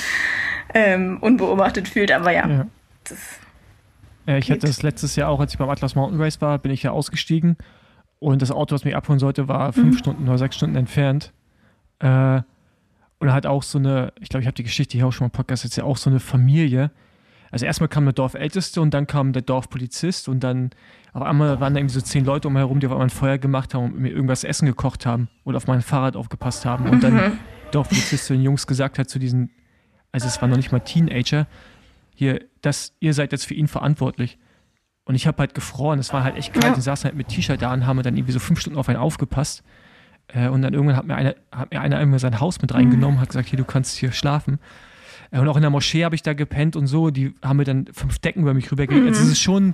ähm, unbeobachtet fühlt. Aber ja, ja. das ich hatte das letztes Jahr auch, als ich beim Atlas Mountain Race war, bin ich ja ausgestiegen und das Auto, was mich abholen sollte, war fünf mhm. Stunden oder sechs Stunden entfernt. Äh, und hat auch so eine, ich glaube, ich habe die Geschichte hier auch schon mal im Podcast jetzt ja auch so eine Familie. Also erstmal kam der Dorfälteste und dann kam der Dorfpolizist und dann auf einmal waren da irgendwie so zehn Leute um mich herum, die auf einmal ein Feuer gemacht haben und mir irgendwas Essen gekocht haben oder auf mein Fahrrad aufgepasst haben. Und dann mhm. der Dorfpolizist zu den Jungs gesagt hat, zu diesen, also es waren noch nicht mal Teenager, hier, dass ihr seid jetzt für ihn verantwortlich. Und ich habe halt gefroren, es war halt echt kalt, ja. und saßen halt mit T-Shirt da und haben dann irgendwie so fünf Stunden auf einen aufgepasst. Äh, und dann irgendwann hat mir einer, hat mir einer irgendwie sein Haus mit reingenommen, mhm. hat gesagt, hier, du kannst hier schlafen. Äh, und auch in der Moschee habe ich da gepennt und so, die haben mir dann fünf Decken über mich rübergelegt. Mhm. Also es ist schon,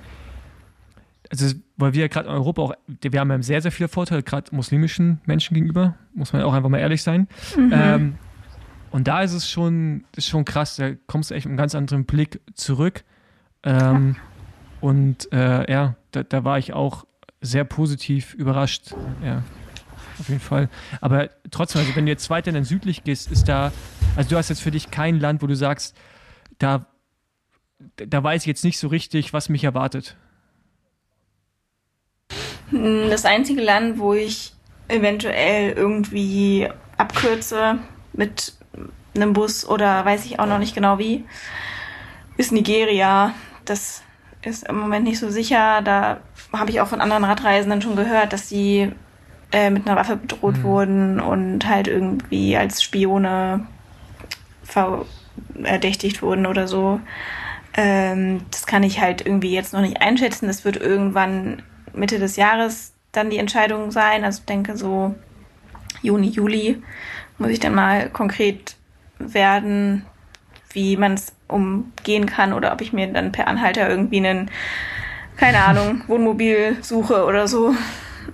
also weil wir ja gerade in Europa auch, wir haben ja sehr, sehr viele Vorteile, gerade muslimischen Menschen gegenüber, muss man auch einfach mal ehrlich sein. Mhm. Ähm, und da ist es schon, ist schon krass, da kommst du echt mit einem ganz anderen Blick zurück. Ähm, ja. Und äh, ja, da, da, war ich auch sehr positiv überrascht. Ja, auf jeden Fall. Aber trotzdem, also wenn du jetzt weiter dann südlich gehst, ist da, also du hast jetzt für dich kein Land, wo du sagst, da, da weiß ich jetzt nicht so richtig, was mich erwartet. Das einzige Land, wo ich eventuell irgendwie abkürze mit einem Bus oder weiß ich auch noch nicht genau wie, ist Nigeria. Das ist im Moment nicht so sicher. Da habe ich auch von anderen Radreisenden schon gehört, dass sie äh, mit einer Waffe bedroht mhm. wurden und halt irgendwie als Spione verdächtigt wurden oder so. Ähm, das kann ich halt irgendwie jetzt noch nicht einschätzen. Das wird irgendwann Mitte des Jahres dann die Entscheidung sein. Also ich denke so Juni, Juli muss ich dann mal konkret werden, wie man es umgehen kann oder ob ich mir dann per Anhalter irgendwie einen, keine Ahnung, Wohnmobil suche oder so.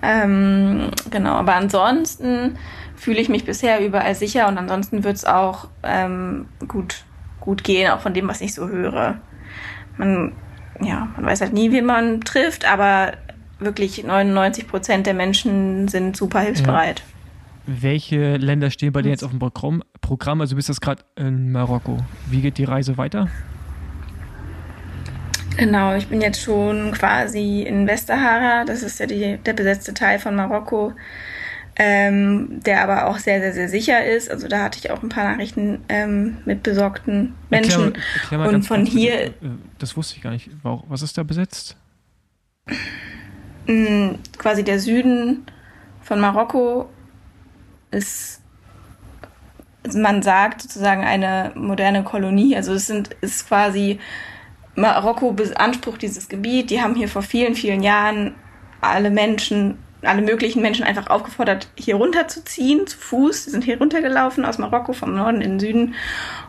Ähm, genau, aber ansonsten fühle ich mich bisher überall sicher und ansonsten wird es auch ähm, gut, gut gehen, auch von dem, was ich so höre. Man, ja, man weiß halt nie, wen man trifft, aber wirklich 99 Prozent der Menschen sind super hilfsbereit. Ja. Welche Länder stehen bei dir jetzt auf dem Programm? Programm? Also du bist jetzt gerade in Marokko. Wie geht die Reise weiter? Genau, ich bin jetzt schon quasi in Westsahara. Das ist ja die, der besetzte Teil von Marokko, ähm, der aber auch sehr, sehr, sehr sicher ist. Also da hatte ich auch ein paar Nachrichten ähm, mit besorgten Menschen. Erklär, erklär mal Und von hier. Äh, das wusste ich gar nicht. Was ist da besetzt? Mm, quasi der Süden von Marokko ist, man sagt sozusagen eine moderne Kolonie. Also es sind, ist quasi, Marokko beansprucht dieses Gebiet. Die haben hier vor vielen, vielen Jahren alle Menschen, alle möglichen Menschen einfach aufgefordert, hier runterzuziehen, zu Fuß. Sie sind hier runtergelaufen aus Marokko vom Norden in den Süden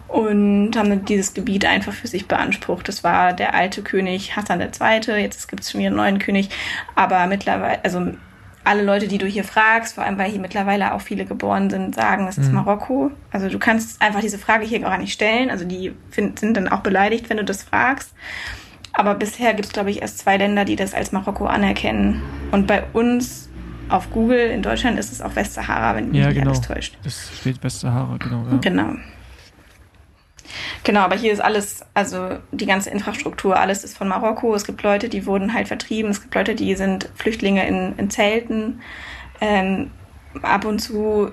und haben dieses Gebiet einfach für sich beansprucht. Das war der alte König Hassan II. Jetzt gibt es schon wieder einen neuen König. Aber mittlerweile, also alle Leute, die du hier fragst, vor allem weil hier mittlerweile auch viele geboren sind, sagen, es ist Mhm. Marokko. Also du kannst einfach diese Frage hier gar nicht stellen. Also die find, sind dann auch beleidigt, wenn du das fragst. Aber bisher gibt es, glaube ich, erst zwei Länder, die das als Marokko anerkennen. Und bei uns auf Google in Deutschland ist es auch Westsahara, wenn mich Ja, nicht genau. alles täuscht. Das steht Westsahara, genau. Ja. Genau. Genau, aber hier ist alles, also die ganze Infrastruktur, alles ist von Marokko. Es gibt Leute, die wurden halt vertrieben. Es gibt Leute, die sind Flüchtlinge in, in Zelten. Ähm, ab und zu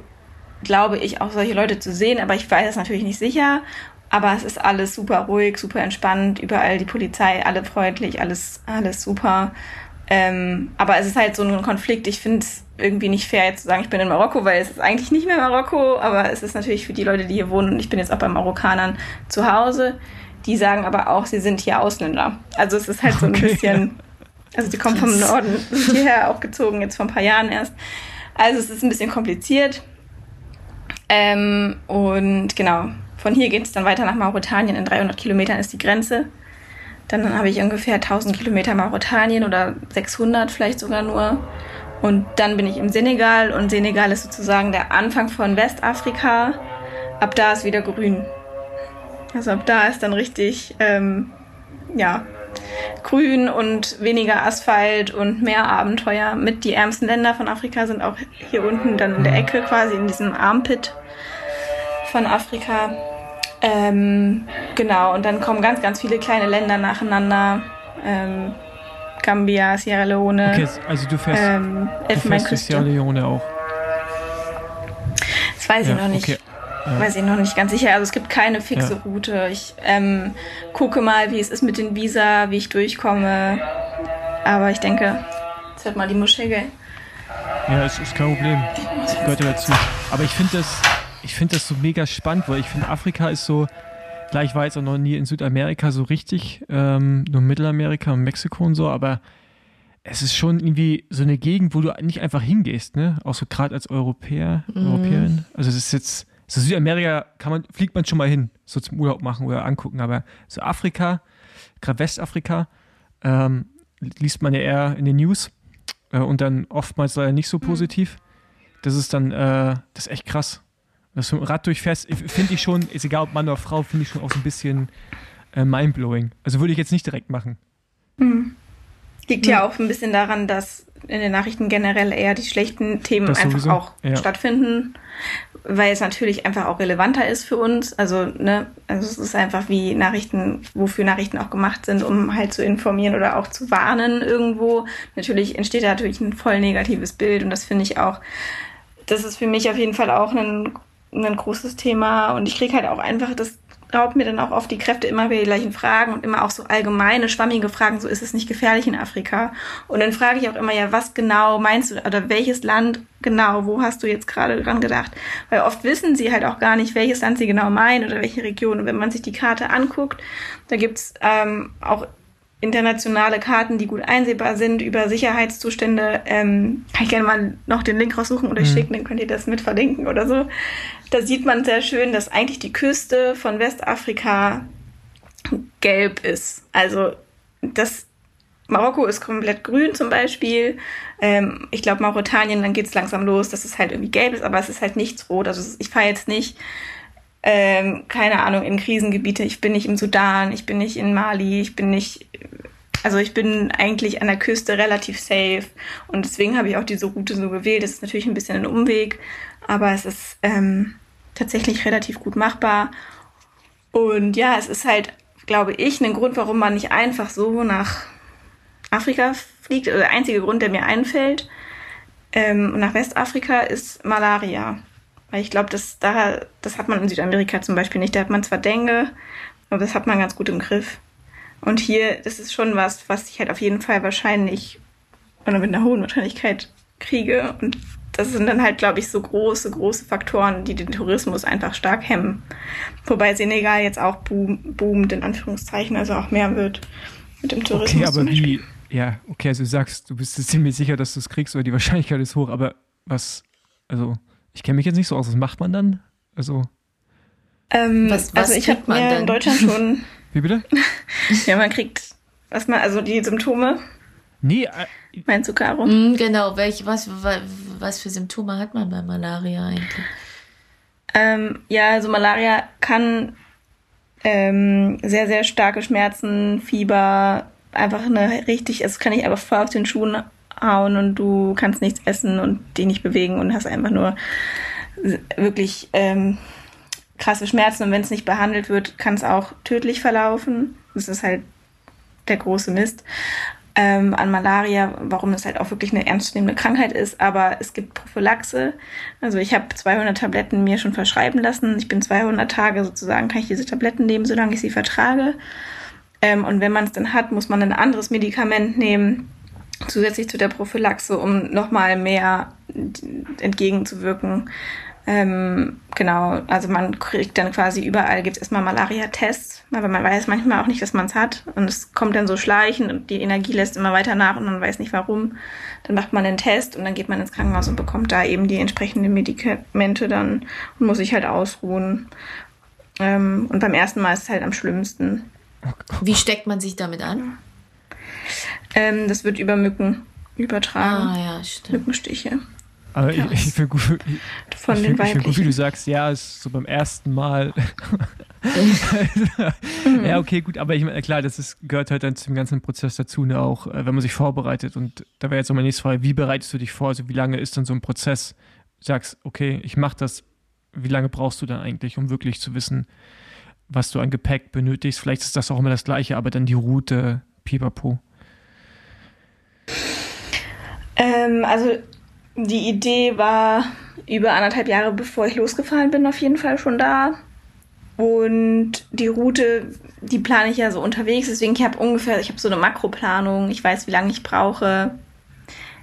glaube ich auch solche Leute zu sehen, aber ich weiß es natürlich nicht sicher. Aber es ist alles super ruhig, super entspannt, überall die Polizei, alle freundlich, alles, alles super. Ähm, aber es ist halt so ein Konflikt. Ich finde es irgendwie nicht fair, jetzt zu sagen, ich bin in Marokko, weil es ist eigentlich nicht mehr Marokko, aber es ist natürlich für die Leute, die hier wohnen, und ich bin jetzt auch bei Marokkanern zu Hause, die sagen aber auch, sie sind hier Ausländer. Also es ist halt so ein Okay. bisschen, also die kommen vom. Norden, hierher auch gezogen, jetzt vor ein paar Jahren erst. Also es ist ein bisschen kompliziert. Ähm, und genau, von hier geht es dann weiter nach Mauretanien. In 300 Kilometern ist die Grenze. Dann habe ich ungefähr 1000 Kilometer Mauretanien oder 600 vielleicht sogar nur. Und dann bin ich im Senegal und Senegal ist sozusagen der Anfang von Westafrika. Ab da ist wieder grün. Also ab da ist dann richtig, ähm, ja, grün und weniger Asphalt und mehr Abenteuer. Mit die ärmsten Länder von Afrika sind auch hier unten dann in der Ecke quasi in diesem Armpit von Afrika. Ähm, genau, und dann kommen ganz, ganz viele kleine Länder nacheinander. Ähm, Gambia, Sierra Leone, Okay, also du fährst, ähm, du fährst Elfenbeinküste. Sierra Leone auch. Das weiß ich Ja, noch nicht. okay. Ja. Weiß ich noch nicht ganz sicher. Also es gibt keine fixe Ja. Route. Ich ähm, gucke mal, wie es ist mit den Visa, wie ich durchkomme. Aber ich denke, jetzt hört mal die Moschee, gell? Ja, es ist kein Problem. Gehört ja dazu. Aber ich finde das, ich finde das so mega spannend, weil ich finde, Afrika ist so, klar, ich war jetzt auch noch nie in Südamerika so richtig, ähm, nur Mittelamerika und Mexiko und so, aber es ist schon irgendwie so eine Gegend, wo du nicht einfach hingehst, ne? Auch so gerade als Europäer, Europäerin. Also es ist jetzt, so Südamerika kann man, fliegt man schon mal hin, so zum Urlaub machen oder angucken, aber so Afrika, gerade Westafrika, ähm, liest man ja eher in den News äh, und dann oftmals leider nicht so positiv. Das ist dann, äh, das ist echt krass. Dass du Rad durchfährst, finde ich schon, ist egal ob Mann oder Frau, finde ich schon auch so ein bisschen äh, mindblowing. Also würde ich jetzt nicht direkt machen. Liegt ja auch ein bisschen daran, dass in den Nachrichten generell eher die schlechten Themen Das einfach sowieso, auch ja. stattfinden, weil es natürlich einfach auch relevanter ist für uns. Also, ne, also es ist einfach wie Nachrichten, wofür Nachrichten auch gemacht sind, um halt zu informieren oder auch zu warnen irgendwo. Natürlich entsteht da natürlich ein voll negatives Bild und das finde ich auch, das ist für mich auf jeden Fall auch ein, ein großes Thema und ich kriege halt auch einfach das raubt mir dann auch oft die Kräfte, immer wieder die gleichen Fragen und immer auch so allgemeine, schwammige Fragen, so ist es nicht gefährlich in Afrika. Und dann frage ich auch immer, ja, was genau meinst du oder welches Land genau, wo hast du jetzt gerade dran gedacht? Weil oft wissen sie halt auch gar nicht, welches Land sie genau meinen oder welche Region. Und wenn man sich die Karte anguckt, da gibt's ähm, auch internationale Karten, die gut einsehbar sind über Sicherheitszustände. Ähm, kann ich gerne mal noch den Link raussuchen oder ich Mhm. schicken, dann könnt ihr das mit verlinken oder so. Da sieht man sehr schön, dass eigentlich die Küste von Westafrika gelb ist. Also das Marokko ist komplett grün zum Beispiel. Ähm, ich glaube Mauretanien, dann geht's langsam los, dass es halt irgendwie gelb ist, aber es ist halt nichts rot. Also es ich fahre jetzt nicht, ähm, keine Ahnung, in Krisengebiete. Ich bin nicht im Sudan, ich bin nicht in Mali, ich bin nicht, also ich bin eigentlich an der Küste relativ safe und deswegen habe ich auch diese Route so gewählt. Es ist natürlich ein bisschen ein Umweg, aber es ist ähm, tatsächlich relativ gut machbar. Und ja, es ist halt, glaube ich, ein Grund, warum man nicht einfach so nach Afrika fliegt. Also der einzige Grund, der mir einfällt, ähm, nach Westafrika ist Malaria. Weil ich glaube, das, da, das hat man in Südamerika zum Beispiel nicht. Da hat man zwar Dengue, aber das hat man ganz gut im Griff. Und hier, das ist schon was, was ich halt auf jeden Fall wahrscheinlich oder mit einer hohen Wahrscheinlichkeit kriege. Und das sind dann halt, glaube ich, so große, große Faktoren, die den Tourismus einfach stark hemmen. Wobei Senegal jetzt auch boom, boomt, in Anführungszeichen, also auch mehr wird mit dem Tourismus. Okay, aber wie, ja, okay, also du sagst, du bist ziemlich sicher, dass du es kriegst oder die Wahrscheinlichkeit ist hoch, aber was, also ich kenne mich jetzt nicht so aus, was macht man dann? Also, Ähm, Was- was also ich habe mir denn? in Deutschland schon, wie bitte? ja, man kriegt, was man, also die Symptome Nee, äh, Meinst du, Caro? Mm, genau, welche, was, was, für Symptome hat man bei Malaria eigentlich? Ähm, ja, also Malaria kann ähm, sehr, sehr starke Schmerzen, Fieber, einfach eine richtig, es kann ich einfach voll auf den Schuhen hauen und du kannst nichts essen und dich nicht bewegen und hast einfach nur wirklich ähm, krasse Schmerzen und wenn es nicht behandelt wird, kann es auch tödlich verlaufen. Das ist halt der große Mist ähm, an Malaria, warum es halt auch wirklich eine ernstzunehmende Krankheit ist. Aber es gibt Prophylaxe. Also ich habe 200 Tabletten mir schon verschreiben lassen. Ich bin 200 Tage sozusagen, kann ich diese Tabletten nehmen, solange ich sie vertrage. Ähm, und wenn man es dann hat, muss man ein anderes Medikament nehmen, zusätzlich zu der Prophylaxe, um nochmal mehr entgegenzuwirken. Ähm, genau, also man kriegt dann quasi überall, gibt es erstmal Malaria-Tests, aber man weiß manchmal auch nicht, dass man es hat. Und es kommt dann so schleichend und die Energie lässt immer weiter nach und man weiß nicht warum. Dann macht man den Test und dann geht man ins Krankenhaus und bekommt da eben die entsprechenden Medikamente dann und muss sich halt ausruhen. Ähm, und beim ersten Mal ist es halt am schlimmsten. Wie steckt man sich damit an? Ähm, das wird über Mücken übertragen. Ah, ja, stimmt. Mückenstiche. Aber Ja, ich, ich finde gut, ich, Von ich den find, ich find gut, wie du sagst, ja, es ist so beim ersten Mal. ja, okay, gut, aber ich meine, klar, das ist, gehört halt dann zum ganzen Prozess dazu, ne, auch äh, wenn man sich vorbereitet. Und da wäre jetzt auch meine nächste Frage, wie bereitest du dich vor? Also wie lange ist dann so ein Prozess? Du sagst, okay, ich mache das, wie lange brauchst du dann eigentlich, um wirklich zu wissen, was du an Gepäck benötigst? Vielleicht ist das auch immer das Gleiche, aber dann die Route, pipapo. Ähm, also die Idee war über anderthalb Jahre bevor ich losgefahren bin, auf jeden Fall schon da. Und die Route, die plane ich ja so unterwegs. Deswegen, ich habe ungefähr, ich habe so eine Makroplanung. Ich weiß, wie lange ich brauche.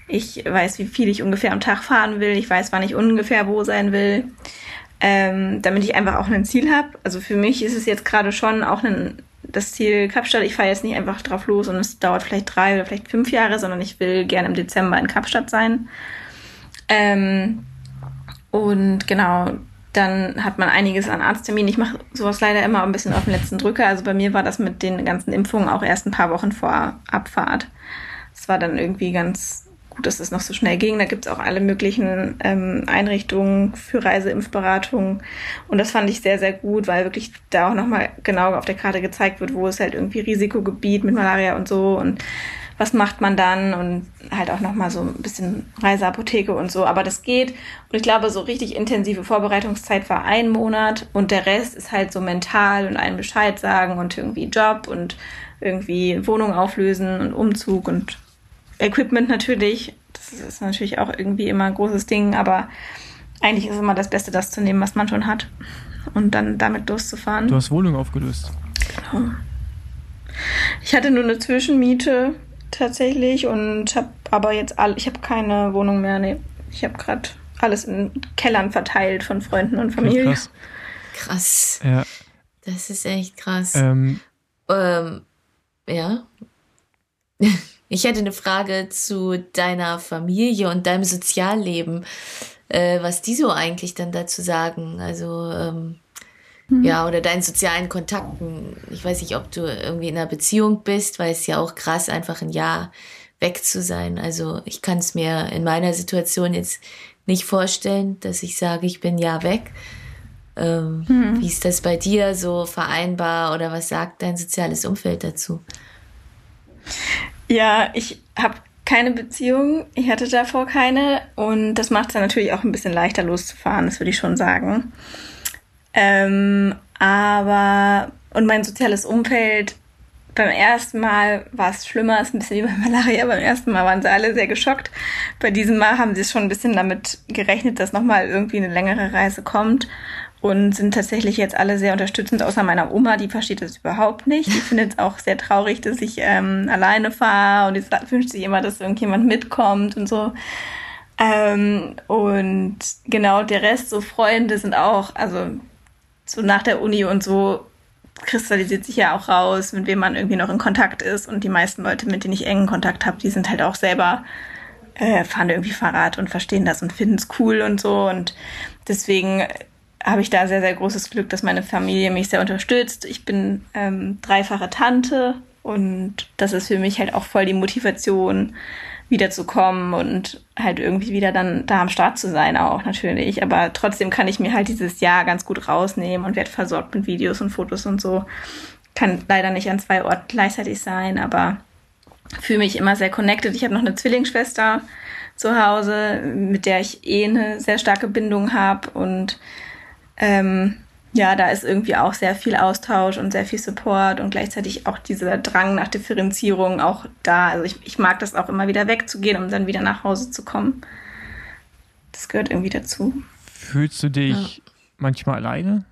Ich weiß, wie viel ich ungefähr am Tag fahren will. Ich weiß, wann ich ungefähr wo sein will. Ähm, damit ich einfach auch ein Ziel habe. Also für mich ist es jetzt gerade schon auch ein, das Ziel Kapstadt. Ich fahre jetzt nicht einfach drauf los und es dauert vielleicht drei oder vielleicht fünf Jahre, sondern ich will gerne im Dezember in Kapstadt sein. Ähm, und genau, dann hat man einiges an Arztterminen. Ich mache sowas leider immer ein bisschen auf den letzten Drücker. Also bei mir war das mit den ganzen Impfungen auch erst ein paar Wochen vor Abfahrt. Es war dann irgendwie ganz gut, dass es noch so schnell ging. Da gibt es auch alle möglichen ähm, Einrichtungen für Reiseimpfberatung. Und das fand ich sehr, sehr gut, weil wirklich da auch nochmal genau auf der Karte gezeigt wird, wo ist halt irgendwie Risikogebiet mit Malaria und so und was macht man dann und halt auch nochmal so ein bisschen Reiseapotheke und so. Aber das geht. Und ich glaube, so richtig intensive Vorbereitungszeit war ein Monat und der Rest ist halt so mental und einen Bescheid sagen und irgendwie Job und irgendwie Wohnung auflösen und Umzug und Equipment natürlich. Das ist natürlich auch irgendwie immer ein großes Ding, aber eigentlich ist immer das Beste, das zu nehmen, was man schon hat und dann damit loszufahren. Du hast Wohnung aufgelöst. Ich hatte nur eine Zwischenmiete tatsächlich und habe aber jetzt all, ich habe keine Wohnung mehr. Nee, ich habe gerade alles in Kellern verteilt von Freunden und Familie. Krass. Krass. Ja. Das ist echt krass. Ähm, Ähm, ja. Ich hätte eine Frage zu deiner Familie und deinem Sozialleben, äh, was die so eigentlich dann dazu sagen. Also, ähm, ja, oder deinen sozialen Kontakten. Ich weiß nicht, ob du irgendwie in einer Beziehung bist, weil es ja auch krass, einfach ein Jahr weg zu sein. Also, ich kann es mir in meiner Situation jetzt nicht vorstellen, dass ich sage, ich bin Jahr weg. Ähm, Wie ist das bei dir so vereinbar oder was sagt dein soziales Umfeld dazu? Ja, ich habe keine Beziehung. Ich hatte davor keine. Und das macht es dann natürlich auch ein bisschen leichter loszufahren, das würde ich schon sagen. Ähm, aber, und mein soziales Umfeld, beim ersten Mal war es schlimmer, ist ein bisschen wie bei Malaria. Beim ersten Mal waren sie alle sehr geschockt. Bei diesem Mal haben sie schon ein bisschen damit gerechnet, dass nochmal irgendwie eine längere Reise kommt und sind tatsächlich jetzt alle sehr unterstützend, außer meiner Oma, die versteht das überhaupt nicht. Die findet es auch sehr traurig, dass ich ähm, alleine fahre und sagt- wünscht sich immer, dass irgendjemand mitkommt und so. Ähm, und genau, der Rest, so Freunde sind auch, also so nach der Uni und so kristallisiert sich ja auch raus, mit wem man irgendwie noch in Kontakt ist. Und die meisten Leute, mit denen ich engen Kontakt habe, die sind halt auch selber, äh, fahren irgendwie Fahrrad und verstehen das und finden es cool und so. Und deswegen habe ich da sehr, sehr großes Glück, dass meine Familie mich sehr unterstützt. Ich bin ähm, dreifache Tante Und das ist für mich halt auch voll die Motivation, wiederzukommen und halt irgendwie wieder dann da am Start zu sein auch natürlich. Aber trotzdem kann ich mir halt dieses Jahr ganz gut rausnehmen und werde versorgt mit Videos und Fotos und so. Kann leider nicht an zwei Orten gleichzeitig sein, aber fühle mich immer sehr connected. Ich habe noch eine Zwillingsschwester zu Hause, mit der ich eh eine sehr starke Bindung habe und ähm, ja, da ist irgendwie auch sehr viel Austausch und sehr viel Support und gleichzeitig auch dieser Drang nach Differenzierung auch da. Also ich, ich mag das auch immer wieder wegzugehen, um dann wieder nach Hause zu kommen. Das gehört irgendwie dazu. Fühlst du dich ja. manchmal alleine?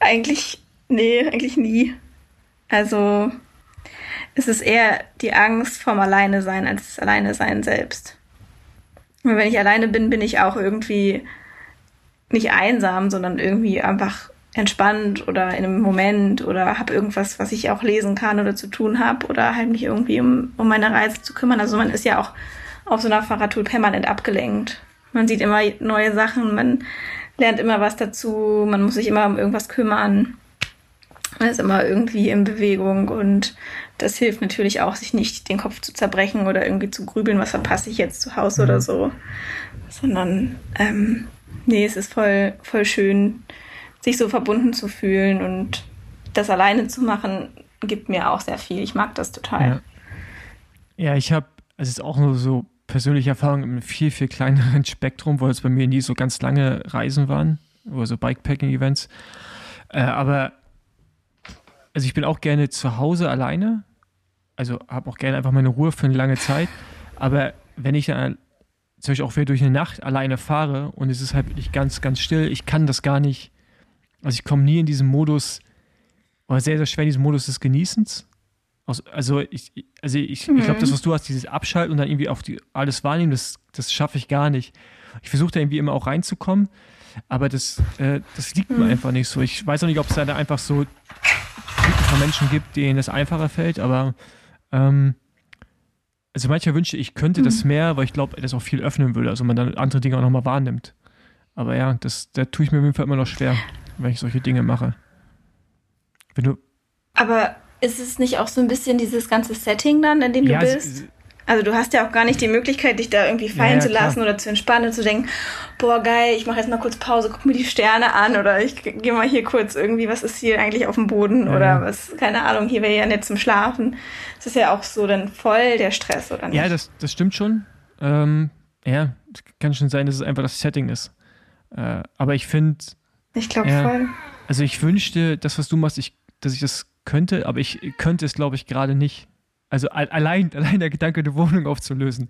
Eigentlich, nee, eigentlich nie. Also es ist eher die Angst vom Alleine sein als das Alleine sein selbst. Und wenn ich alleine bin, bin ich auch irgendwie nicht einsam, sondern irgendwie einfach entspannt oder in einem Moment oder habe irgendwas, was ich auch lesen kann oder zu tun habe oder halt mich irgendwie um, um meine Reise zu kümmern. Also man ist ja auch auf so einer Fahrradtour permanent abgelenkt. Man sieht immer neue Sachen, man lernt immer was dazu, man muss sich immer um irgendwas kümmern. Man ist immer irgendwie in Bewegung und das hilft natürlich auch, sich nicht den Kopf zu zerbrechen oder irgendwie zu grübeln, was verpasse ich jetzt zu Hause mhm. oder so, sondern ähm, nee, es ist voll, voll schön, sich so verbunden zu fühlen und das alleine zu machen, gibt mir auch sehr viel. Ich mag das total. Ja, ja ich habe, es ist auch nur so persönliche Erfahrung im viel, viel kleineren Spektrum, wo es bei mir nie so ganz lange Reisen waren, oder so Bikepacking-Events. Äh, aber also ich bin auch gerne zu Hause alleine, also habe auch gerne einfach meine Ruhe für eine lange Zeit. Aber wenn ich dann zum Beispiel auch wieder durch eine Nacht alleine fahre und es ist halt wirklich ganz, ganz still, ich kann das gar nicht, also ich komme nie in diesen Modus, oder sehr, sehr schwer in diesen Modus des Genießens. Also ich, also ich, mhm. ich glaube, das, was du hast, dieses Abschalten und dann irgendwie auf die, alles wahrnehmen, das, das schaffe ich gar nicht. Ich versuche da irgendwie immer auch reinzukommen, aber das, äh, das liegt mhm. mir einfach nicht so. Ich weiß auch nicht, ob es da einfach so Menschen gibt, denen das einfacher fällt, aber ähm, also manchmal wünschte ich, könnte mhm. das mehr, weil ich glaube, das auch viel öffnen würde, also man dann andere Dinge auch nochmal wahrnimmt. Aber ja, das, da tue ich mir auf jeden Fall immer noch schwer, wenn ich solche Dinge mache. Wenn du. Aber ist es nicht auch so ein bisschen dieses ganze Setting dann, in dem ja, du bist? Also du hast ja auch gar nicht die Möglichkeit, dich da irgendwie fallen ja, ja, zu lassen klar. oder zu entspannen und zu denken, boah geil, ich mache jetzt mal kurz Pause, guck mir die Sterne an oder ich gehe mal hier kurz irgendwie, was ist hier eigentlich auf dem Boden ja, oder was, keine Ahnung, hier wäre ja nett zum Schlafen. Das ist ja auch so dann voll der Stress, oder nicht? Ja, das, das stimmt schon. Ähm, ja, kann schon sein, dass es einfach das Setting ist. Äh, aber ich finde. Ich glaube voll. Also ich wünschte, das, was du machst, ich, dass ich das könnte, aber ich könnte es, glaube ich, gerade nicht. Also allein, allein der Gedanke, eine Wohnung aufzulösen.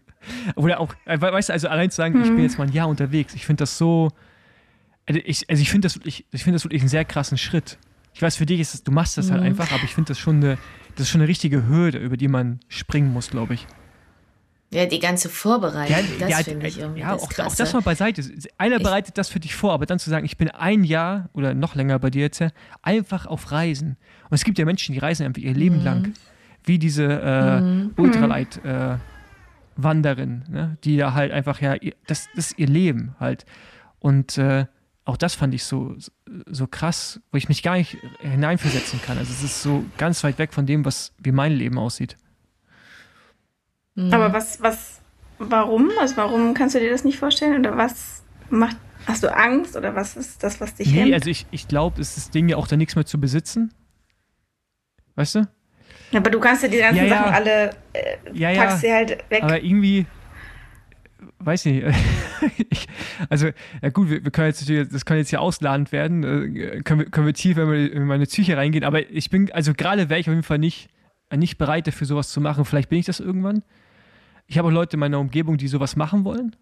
Oder auch, äh, weißt du, also allein zu sagen, hm. ich bin mhm. jetzt mal ein Jahr unterwegs. Ich finde das so. Also ich, also ich finde das wirklich, ich finde das wirklich einen sehr krassen Schritt. Ich weiß, für dich ist es, du machst das mhm. halt einfach, aber ich finde das schon eine, das ist schon eine richtige Hürde, über die man springen muss, glaube ich. Ja, die ganze Vorbereitung, ja, das ja, finde ich irgendwie Ja, das auch, auch, das mal beiseite. Einer ich, bereitet das für dich vor, aber dann zu sagen, ich bin ein Jahr oder noch länger bei dir jetzt, einfach auf Reisen. Und es gibt ja Menschen, die reisen einfach ihr Leben mhm. lang wie diese äh, mhm. Ultralight-Wanderin, äh, ne? die da halt einfach, ja, das, das ist ihr Leben halt. Und äh, auch das fand ich so, so krass, wo ich mich gar nicht hineinversetzen kann. Also es ist so ganz weit weg von dem, was wie mein Leben aussieht. Mhm. Aber was, was, warum? Also warum kannst du dir das nicht vorstellen? Oder was macht, hast du Angst oder was ist das, was dich nee, hemmt? also ich, ich glaube, es ist das Ding ja auch da nichts mehr zu besitzen. Weißt du? Aber du kannst ja die ganzen ja, Sachen alle, äh, ja, packst sie halt weg. Aber irgendwie, weiß nicht, ich, also, ja gut, wir, wir, können jetzt das kann jetzt hier ausladend werden, äh, können, wir, können wir tiefer in meine Psyche reingehen, aber ich bin, also gerade wäre ich auf jeden Fall nicht, nicht bereit dafür, sowas zu machen. Vielleicht bin ich das irgendwann. Ich habe auch Leute in meiner Umgebung, die sowas machen wollen,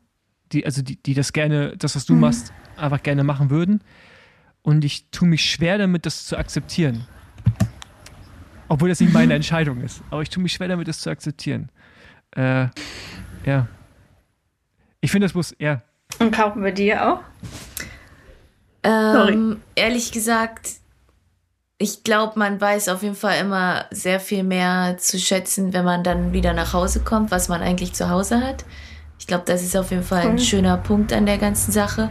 die, also die, die das gerne, das, was du mhm. machst, einfach gerne machen würden. Und ich tue mich schwer damit, das zu akzeptieren. Obwohl das nicht meine Entscheidung ist. Aber ich tue mich schwer damit, das zu akzeptieren. Äh, ja. Ich finde, das muss, ja. Und kaufen wir dir auch? Ähm, Sorry. Ehrlich gesagt, ich glaube, man weiß auf jeden Fall immer sehr viel mehr zu schätzen, wenn man dann wieder nach Hause kommt, was man eigentlich zu Hause hat. Ich glaube, das ist auf jeden Fall ein schöner Punkt an der ganzen Sache.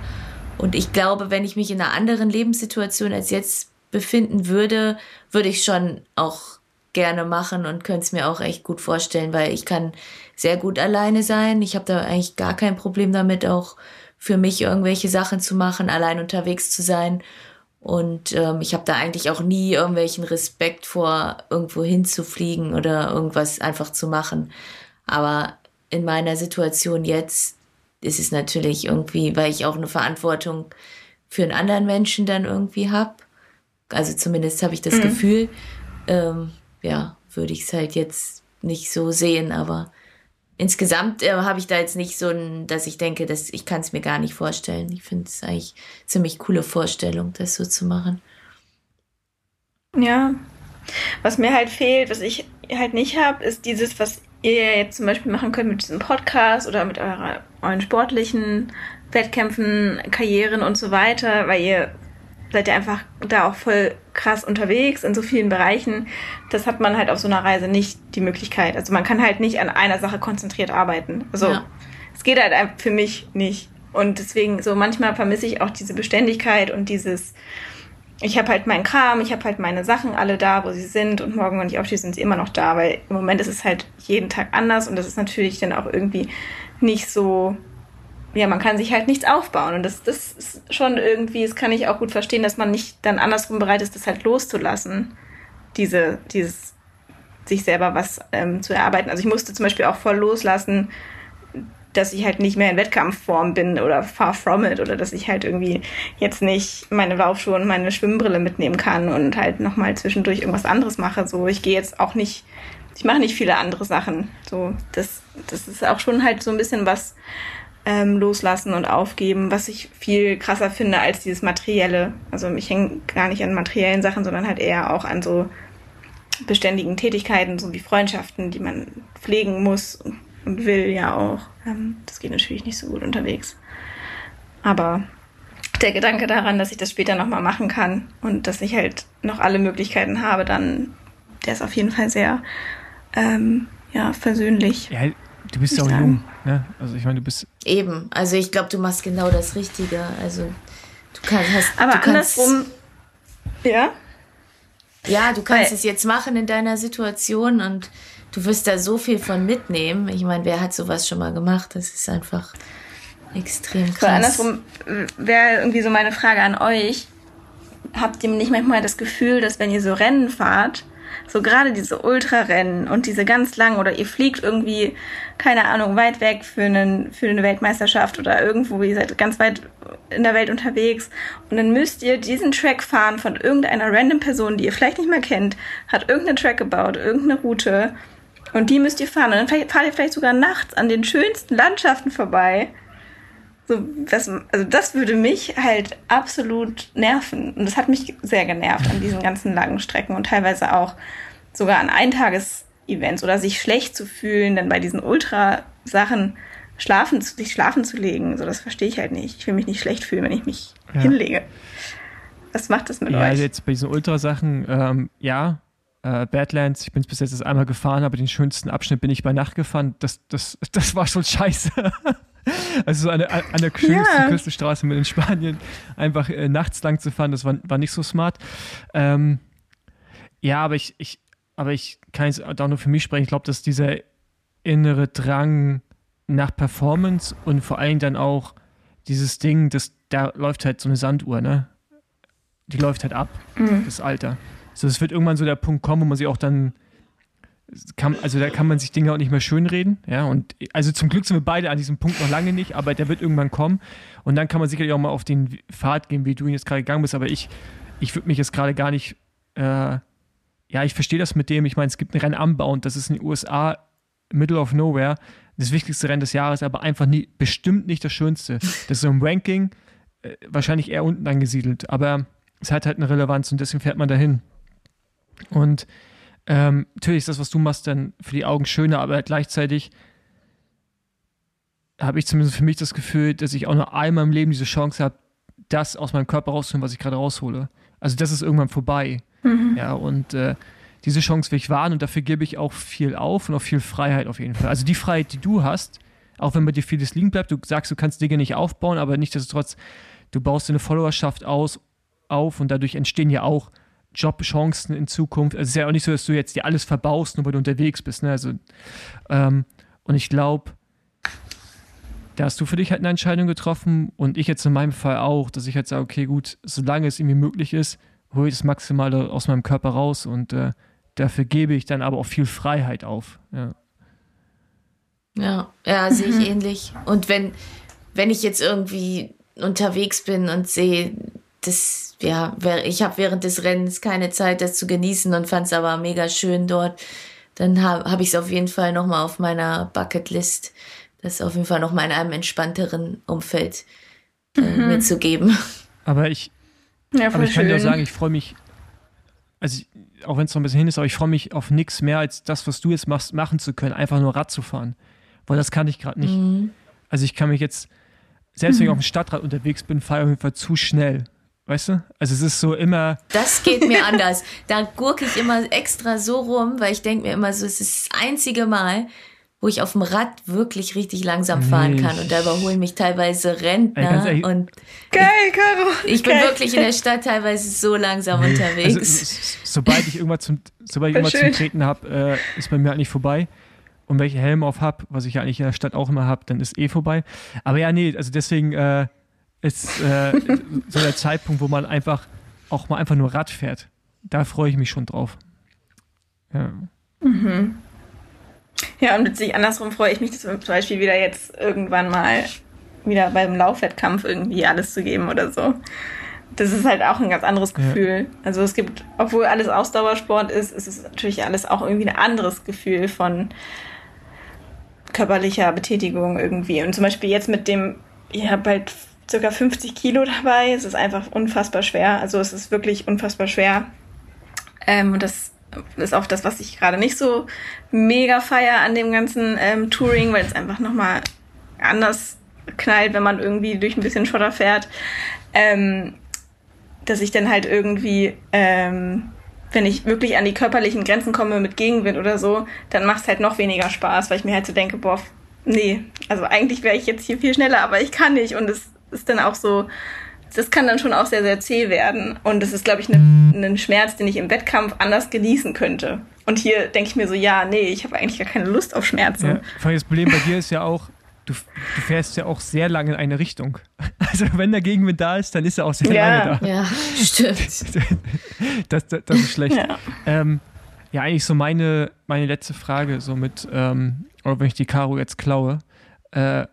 Und ich glaube, wenn ich mich in einer anderen Lebenssituation als jetzt befinden würde, würde ich schon auch gerne machen und könnte es mir auch echt gut vorstellen, weil ich kann sehr gut alleine sein. Ich habe da eigentlich gar kein Problem damit, auch für mich irgendwelche Sachen zu machen, allein unterwegs zu sein. Und ähm, ich habe da eigentlich auch nie irgendwelchen Respekt vor, irgendwo hinzufliegen oder irgendwas einfach zu machen. Aber in meiner Situation jetzt ist es natürlich irgendwie, weil ich auch eine Verantwortung für einen anderen Menschen dann irgendwie habe. Also zumindest habe ich das mhm. Gefühl. Ähm, ja, würde ich es halt jetzt nicht so sehen, aber insgesamt äh, habe ich da jetzt nicht so ein, dass ich denke, dass ich kann es mir gar nicht vorstellen. Ich finde es eigentlich ziemlich coole Vorstellung, das so zu machen. Ja. Was mir halt fehlt, was ich halt nicht habe, ist dieses, was ihr jetzt zum Beispiel machen könnt mit diesem Podcast oder mit eurer, euren sportlichen Wettkämpfen, Karrieren und so weiter, weil ihr seid ihr einfach da auch voll krass unterwegs in so vielen Bereichen. Das hat man halt auf so einer Reise nicht die Möglichkeit. Also man kann halt nicht an einer Sache konzentriert arbeiten. Also ja. es geht halt für mich nicht. Und deswegen so manchmal vermisse ich auch diese Beständigkeit und dieses, ich habe halt meinen Kram, ich habe halt meine Sachen alle da, wo sie sind und morgen, wenn ich aufstehe, sind sie immer noch da, weil im Moment ist es halt jeden Tag anders und das ist natürlich dann auch irgendwie nicht so ja, man kann sich halt nichts aufbauen. Und das, das ist schon irgendwie, das kann ich auch gut verstehen, dass man nicht dann andersrum bereit ist, das halt loszulassen. Diese, dieses, sich selber was ähm, zu erarbeiten. Also ich musste zum Beispiel auch voll loslassen, dass ich halt nicht mehr in Wettkampfform bin oder far from it oder dass ich halt irgendwie jetzt nicht meine Laufschuhe und meine Schwimmbrille mitnehmen kann und halt nochmal zwischendurch irgendwas anderes mache. So, ich gehe jetzt auch nicht, ich mache nicht viele andere Sachen. So, das, das ist auch schon halt so ein bisschen was, ähm, loslassen und aufgeben, was ich viel krasser finde als dieses materielle. Also ich hänge gar nicht an materiellen Sachen, sondern halt eher auch an so beständigen Tätigkeiten, so wie Freundschaften, die man pflegen muss und will ja auch. Ähm, das geht natürlich nicht so gut unterwegs. Aber der Gedanke daran, dass ich das später nochmal machen kann und dass ich halt noch alle Möglichkeiten habe, dann, der ist auf jeden Fall sehr ähm, ja, versöhnlich. Ja, Du bist ja auch jung, ne? Also ich meine, du bist. Eben, also ich glaube, du machst genau das Richtige. Also du kannst. Hast, Aber du andersrum, ja? Ja, du kannst Weil, es jetzt machen in deiner Situation und du wirst da so viel von mitnehmen. Ich meine, wer hat sowas schon mal gemacht? Das ist einfach extrem krass. Weil andersrum wäre irgendwie so meine Frage an euch. Habt ihr nicht manchmal das Gefühl, dass wenn ihr so Rennen fahrt, so gerade diese Ultrarennen und diese ganz langen oder ihr fliegt irgendwie, keine Ahnung, weit weg für, einen, für eine Weltmeisterschaft oder irgendwo, ihr seid ganz weit in der Welt unterwegs und dann müsst ihr diesen Track fahren von irgendeiner random Person, die ihr vielleicht nicht mehr kennt, hat irgendeinen Track gebaut, irgendeine Route und die müsst ihr fahren und dann fahrt ihr vielleicht sogar nachts an den schönsten Landschaften vorbei so, was, also das würde mich halt absolut nerven. Und das hat mich sehr genervt an diesen ganzen langen Strecken und teilweise auch sogar an Eintages-Events oder sich schlecht zu fühlen, dann bei diesen Ultra-Sachen schlafen, sich schlafen zu legen. So, das verstehe ich halt nicht. Ich will mich nicht schlecht fühlen, wenn ich mich ja. hinlege. Was macht das mit ja, euch? Also jetzt bei diesen Ultrasachen, ähm, ja, äh, Badlands, ich bin bis jetzt erst einmal gefahren, aber den schönsten Abschnitt bin ich bei Nacht gefahren. Das, das, das war schon scheiße. Also so an der, an der schönsten ja. Küstenstraße mit in Spanien einfach äh, nachts lang zu fahren, das war, war nicht so smart. Ähm, ja, aber ich, ich, aber ich kann jetzt auch nur für mich sprechen. Ich glaube, dass dieser innere Drang nach Performance und vor allem dann auch dieses Ding, das, da läuft halt so eine Sanduhr, ne? Die läuft halt ab, mhm. das Alter. So, es wird irgendwann so der Punkt kommen, wo man sich auch dann kann, also da kann man sich Dinge auch nicht mehr schönreden, ja, und also zum Glück sind wir beide an diesem Punkt noch lange nicht, aber der wird irgendwann kommen und dann kann man sicherlich auch mal auf den Pfad gehen, wie du ihn jetzt gerade gegangen bist, aber ich, ich würde mich jetzt gerade gar nicht, äh, ja, ich verstehe das mit dem, ich meine, es gibt ein Rennen am und das ist in den USA, Middle of Nowhere, das wichtigste Rennen des Jahres, aber einfach nie, bestimmt nicht das Schönste. Das ist so im Ranking äh, wahrscheinlich eher unten angesiedelt, aber es hat halt eine Relevanz und deswegen fährt man dahin. Und ähm, natürlich ist das, was du machst, dann für die Augen schöner, aber gleichzeitig habe ich zumindest für mich das Gefühl, dass ich auch nur einmal im Leben diese Chance habe, das aus meinem Körper rauszuholen, was ich gerade raushole. Also das ist irgendwann vorbei. Mhm. Ja, und äh, diese Chance will ich wahren und dafür gebe ich auch viel auf und auch viel Freiheit auf jeden Fall. Also die Freiheit, die du hast, auch wenn bei dir vieles liegen bleibt, du sagst, du kannst Dinge nicht aufbauen, aber nichtsdestotrotz, du baust eine Followerschaft aus, auf und dadurch entstehen ja auch Jobchancen in Zukunft. Also es ist ja auch nicht so, dass du jetzt dir alles verbaust, nur weil du unterwegs bist. Ne? Also, ähm, und ich glaube, da hast du für dich halt eine Entscheidung getroffen und ich jetzt in meinem Fall auch, dass ich halt sage, okay, gut, solange es irgendwie möglich ist, hole ich das Maximale aus meinem Körper raus und äh, dafür gebe ich dann aber auch viel Freiheit auf. Ja, ja, ja sehe ich ähnlich. Und wenn, wenn ich jetzt irgendwie unterwegs bin und sehe, das, ja, ich habe während des Rennens keine Zeit, das zu genießen und fand es aber mega schön dort, dann habe hab ich es auf jeden Fall nochmal auf meiner Bucketlist, das auf jeden Fall nochmal in einem entspannteren Umfeld äh, mhm. mitzugeben. Aber ich, ja, aber ich kann dir auch sagen, ich freue mich, also auch wenn es noch ein bisschen hin ist, aber ich freue mich auf nichts mehr, als das, was du jetzt machst, machen zu können, einfach nur Rad zu fahren. Weil das kann ich gerade nicht. Mhm. Also ich kann mich jetzt, selbst wenn ich mhm. auf dem Stadtrad unterwegs bin, fahre ich auf jeden Fall zu schnell. Weißt du? Also es ist so immer. Das geht mir anders. Da gurke ich immer extra so rum, weil ich denke mir immer so, es ist das einzige Mal, wo ich auf dem Rad wirklich richtig langsam fahren kann. Und da überholen mich teilweise Rentner. Ey, und Geil, Caro. Ich, ich bin wirklich in der Stadt teilweise so langsam also, unterwegs. Also, sobald ich irgendwas zum, sobald ich irgendwas zum Treten habe, äh, ist bei mir eigentlich vorbei. Und wenn ich Helm auf habe, was ich ja eigentlich in der Stadt auch immer habe, dann ist eh vorbei. Aber ja, nee, also deswegen äh, ist äh, so der Zeitpunkt, wo man einfach auch mal einfach nur Rad fährt. Da freue ich mich schon drauf. Ja. Mhm. Ja, und witzig, andersrum freue ich mich dass zum Beispiel wieder jetzt irgendwann mal wieder beim Laufwettkampf irgendwie alles zu geben oder so. Das ist halt auch ein ganz anderes Gefühl. Ja. Also es gibt, obwohl alles Ausdauersport ist, ist es natürlich alles auch irgendwie ein anderes Gefühl von körperlicher Betätigung irgendwie. Und zum Beispiel jetzt mit dem, ich habe halt circa 50 Kilo dabei. Es ist einfach unfassbar schwer. Also es ist wirklich unfassbar schwer. Ähm, und das ist auch das, was ich gerade nicht so mega feier an dem ganzen ähm, Touring, weil es einfach nochmal anders knallt, wenn man irgendwie durch ein bisschen Schotter fährt. Ähm, dass ich dann halt irgendwie, ähm, wenn ich wirklich an die körperlichen Grenzen komme mit Gegenwind oder so, dann macht es halt noch weniger Spaß, weil ich mir halt so denke, boah, nee, also eigentlich wäre ich jetzt hier viel schneller, aber ich kann nicht und es ist dann auch so, das kann dann schon auch sehr, sehr zäh werden. Und das ist, glaube ich, ein ne, Schmerz, den ich im Wettkampf anders genießen könnte. Und hier denke ich mir so, ja, nee, ich habe eigentlich gar keine Lust auf Schmerzen. Ja, das Problem bei dir ist ja auch, du, du, fährst ja auch sehr lange in eine Richtung. Also wenn der Gegenwind da ist, dann ist er auch sehr ja. lange da. Ja, stimmt. Das, das, das ist schlecht. Ja. Ähm, ja, eigentlich so meine, meine letzte Frage, so mit, ähm, oder wenn ich die Karo jetzt klaue, äh,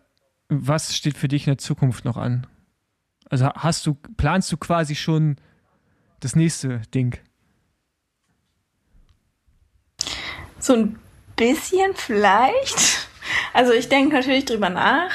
was steht für dich in der Zukunft noch an? Also hast du, planst du quasi schon das nächste Ding? So ein bisschen vielleicht. Also ich denke natürlich drüber nach.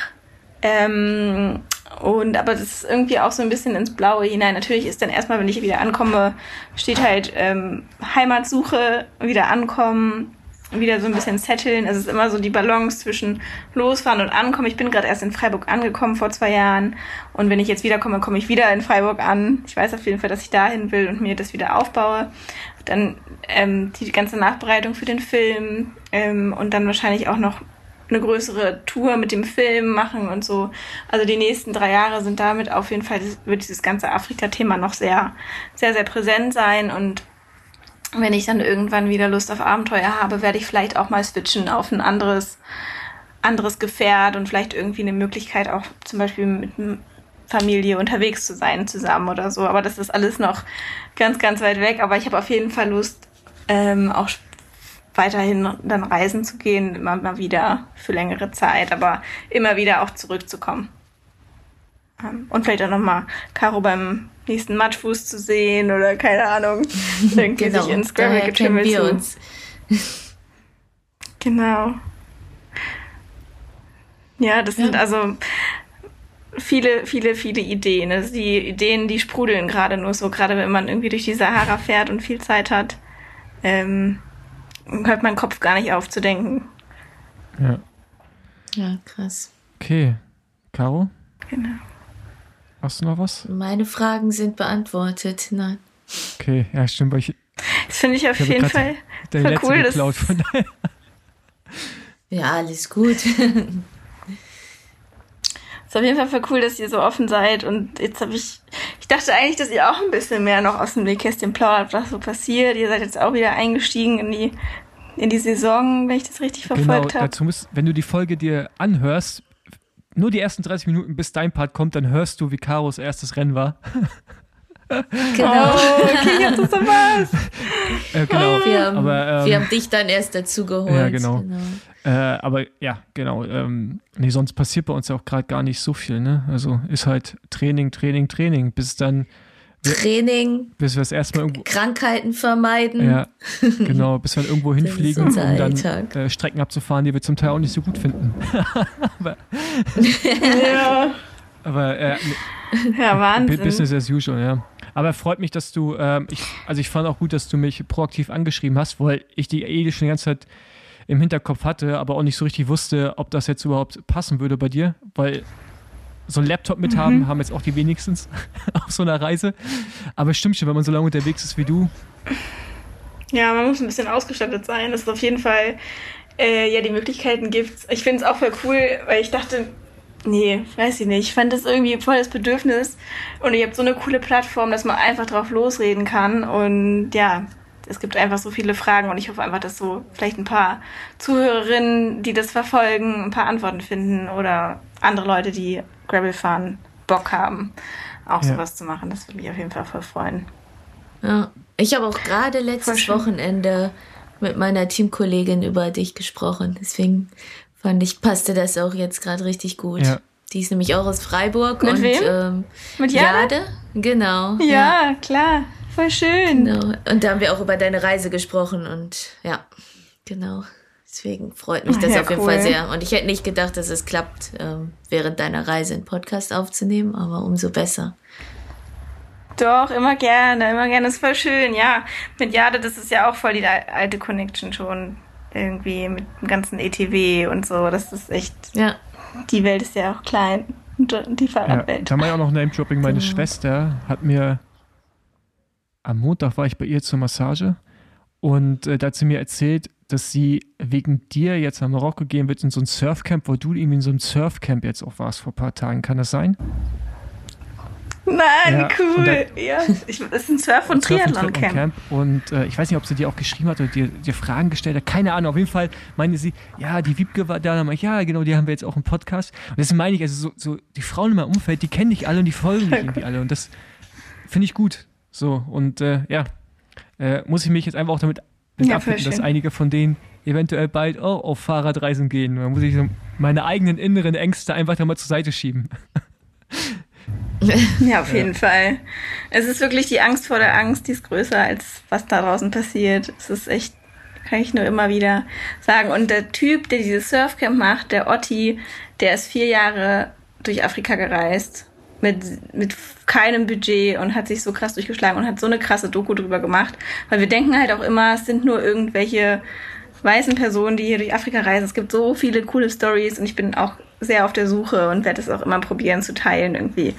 Ähm, und aber das ist irgendwie auch so ein bisschen ins Blaue hinein. Natürlich ist dann erstmal, wenn ich wieder ankomme, steht halt ähm, Heimatsuche, wieder ankommen, wieder so ein bisschen setteln. Es ist immer so die Balance zwischen losfahren und ankommen. Ich bin gerade erst in Freiburg angekommen vor zwei Jahren. Und wenn ich jetzt wiederkomme, komme ich wieder in Freiburg an. Ich weiß auf jeden Fall, dass ich dahin will und mir das wieder aufbaue. Dann ähm, die ganze Nachbereitung für den Film ähm, und dann wahrscheinlich auch noch eine größere Tour mit dem Film machen und so. Also die nächsten drei Jahre sind damit auf jeden Fall, wird dieses ganze Afrika-Thema noch sehr, sehr, sehr präsent sein und wenn ich dann irgendwann wieder Lust auf Abenteuer habe, werde ich vielleicht auch mal switchen auf ein anderes, anderes Gefährt und vielleicht irgendwie eine Möglichkeit auch zum Beispiel mit Familie unterwegs zu sein zusammen oder so. Aber das ist alles noch ganz, ganz weit weg. Aber ich habe auf jeden Fall Lust, ähm, auch weiterhin dann reisen zu gehen, immer mal wieder für längere Zeit, aber immer wieder auch zurückzukommen. Ähm, und vielleicht auch nochmal Caro beim nächsten Matschfuß zu sehen oder keine Ahnung, irgendwie genau, sich ins Scramble getümmelt wir zu. uns. genau. Ja, das ja. sind also viele, viele, viele Ideen. Also die Ideen, die sprudeln gerade nur so, gerade wenn man irgendwie durch die Sahara fährt und viel Zeit hat, ähm, hört mein Kopf gar nicht auf zu denken. Ja. Ja, krass. Okay. Caro? Genau. Hast du noch was? Meine Fragen sind beantwortet. Nein. Okay, ja, stimmt. Ich, das finde ich auf ich jeden Fall voll cool. Geklaut, von ja, alles gut. So, auf jeden Fall voll cool, dass ihr so offen seid. Und jetzt habe ich, ich dachte eigentlich, dass ihr auch ein bisschen mehr noch aus dem Nähkästchen plaudert, was so passiert. Ihr seid jetzt auch wieder eingestiegen in die, in die Saison, wenn ich das richtig verfolgt genau, habe. Dazu musst, wenn du die Folge dir anhörst, nur die ersten 30 Minuten, bis dein Part kommt, dann hörst du, wie Karos erstes Rennen war. Genau. Oh, okay, das was. äh, genau. Wir haben, aber, ähm, wir haben dich dann erst dazu geholt. Ja, genau. genau. Äh, aber ja, genau. Ähm, nee, sonst passiert bei uns ja auch gerade gar nicht so viel, ne? Also ist halt Training, Training, Training, bis dann Training, bis wir das erstmal irgendwo Krankheiten vermeiden. Ja, genau, bis wir irgendwo hinfliegen, um dann äh, Strecken abzufahren, die wir zum Teil auch nicht so gut finden. aber, ja. aber äh, ja, Wahnsinn. Business as usual, ja. Aber freut mich, dass du, ähm, ich, also ich fand auch gut, dass du mich proaktiv angeschrieben hast, weil ich die eh schon die ganze Zeit im Hinterkopf hatte, aber auch nicht so richtig wusste, ob das jetzt überhaupt passen würde bei dir, weil so einen Laptop mit haben, mhm. haben jetzt auch die wenigstens auf so einer Reise. Aber stimmt schon, wenn man so lange unterwegs ist wie du. Ja, man muss ein bisschen ausgestattet sein, dass es auf jeden Fall äh, ja die Möglichkeiten gibt. Ich finde es auch voll cool, weil ich dachte, nee, weiß ich nicht. Ich fand das irgendwie voll das Bedürfnis. Und ihr habt so eine coole Plattform, dass man einfach drauf losreden kann. Und ja, es gibt einfach so viele Fragen und ich hoffe einfach, dass so vielleicht ein paar Zuhörerinnen, die das verfolgen, ein paar Antworten finden oder andere Leute, die Gravel fahren, Bock haben, auch ja. sowas zu machen. Das würde mich auf jeden Fall voll freuen. Ja, ich habe auch gerade letztes Wochenende mit meiner Teamkollegin über dich gesprochen. Deswegen fand ich, passte das auch jetzt gerade richtig gut. Ja. Die ist nämlich auch aus Freiburg. Mit und, wem? Ähm, mit Jade? Jade? Genau. Ja, ja, klar. Voll schön. Genau. Und da haben wir auch über deine Reise gesprochen und ja, genau. Deswegen freut mich das ja, auf jeden cool. Fall sehr. Und ich hätte nicht gedacht, dass es klappt, ähm, während deiner Reise einen Podcast aufzunehmen, aber umso besser. Doch, immer gerne, immer gerne. Das ist voll schön, ja. Mit Jade, das ist ja auch voll die alte Connection schon. Irgendwie mit dem ganzen ETW und so. Das ist echt. Ja. Die Welt ist ja auch klein. Die Fahrradwelt. Ja, da mal auch noch Name-Dropping. Meine genau. Schwester hat mir am Montag war ich bei ihr zur Massage und äh, da hat sie mir erzählt, dass sie wegen dir jetzt nach Marokko gehen wird in so ein Surfcamp, wo du irgendwie in so einem Surfcamp jetzt auch warst vor ein paar Tagen. Kann das sein? Nein, ja, cool. Da, ja, ich, das ist ein Surf- und Triathlon-Camp. Und äh, ich weiß nicht, ob sie dir auch geschrieben hat oder dir, dir Fragen gestellt hat. Keine Ahnung. Auf jeden Fall meinte sie, ja, die Wiebke war da. Dann ich, ja, genau, die haben wir jetzt auch im Podcast. Und das meine ich, also so, so die Frauen in meinem Umfeld, die kennen dich alle und die folgen dich irgendwie alle. Und das finde ich gut. So, und äh, ja, äh, muss ich mich jetzt einfach auch damit ja, abfinden, dass einige von denen eventuell bald auch auf Fahrradreisen gehen. Da muss ich so meine eigenen inneren Ängste einfach da mal zur Seite schieben. Ja, auf jeden Fall. Es ist wirklich die Angst vor der Angst, die ist größer als was da draußen passiert. Es ist echt, kann ich nur immer wieder sagen. Und der Typ, der dieses Surfcamp macht, der Otti, der ist vier Jahre durch Afrika gereist mit, mit keinem Budget und hat sich so krass durchgeschlagen und hat so eine krasse Doku drüber gemacht. Weil wir denken halt auch immer, es sind nur irgendwelche weißen Personen, die hier durch Afrika reisen. Es gibt so viele coole Stories und ich bin auch sehr auf der Suche und werde es auch immer probieren zu teilen irgendwie.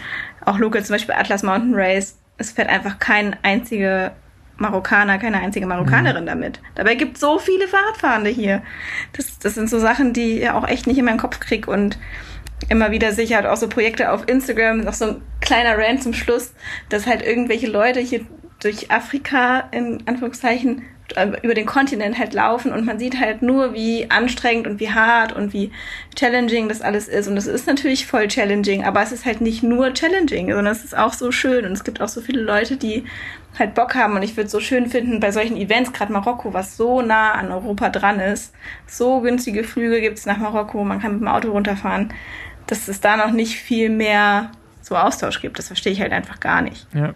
Auch Local, zum Beispiel Atlas Mountain Race. Es fährt einfach kein einziger Marokkaner, keine einzige Marokkanerin mhm. damit. Dabei gibt es so viele Fahrradfahrende hier. Das, das sind so Sachen, die ich auch echt nicht in meinen Kopf krieg und immer wieder sicher hat auch so Projekte auf Instagram, noch so ein kleiner Rant zum Schluss, dass halt irgendwelche Leute hier durch Afrika in Anführungszeichen äh, über den Kontinent halt laufen und man sieht halt nur, wie anstrengend und wie hart und wie challenging das alles ist. Und es ist natürlich voll challenging, aber es ist halt nicht nur challenging, sondern es ist auch so schön und es gibt auch so viele Leute, die halt Bock haben und ich würde es so schön finden bei solchen Events, gerade Marokko, was so nah an Europa dran ist, so günstige Flüge gibt es nach Marokko, man kann mit dem Auto runterfahren dass es da noch nicht viel mehr so Austausch gibt. Das verstehe ich halt einfach gar nicht. Ja.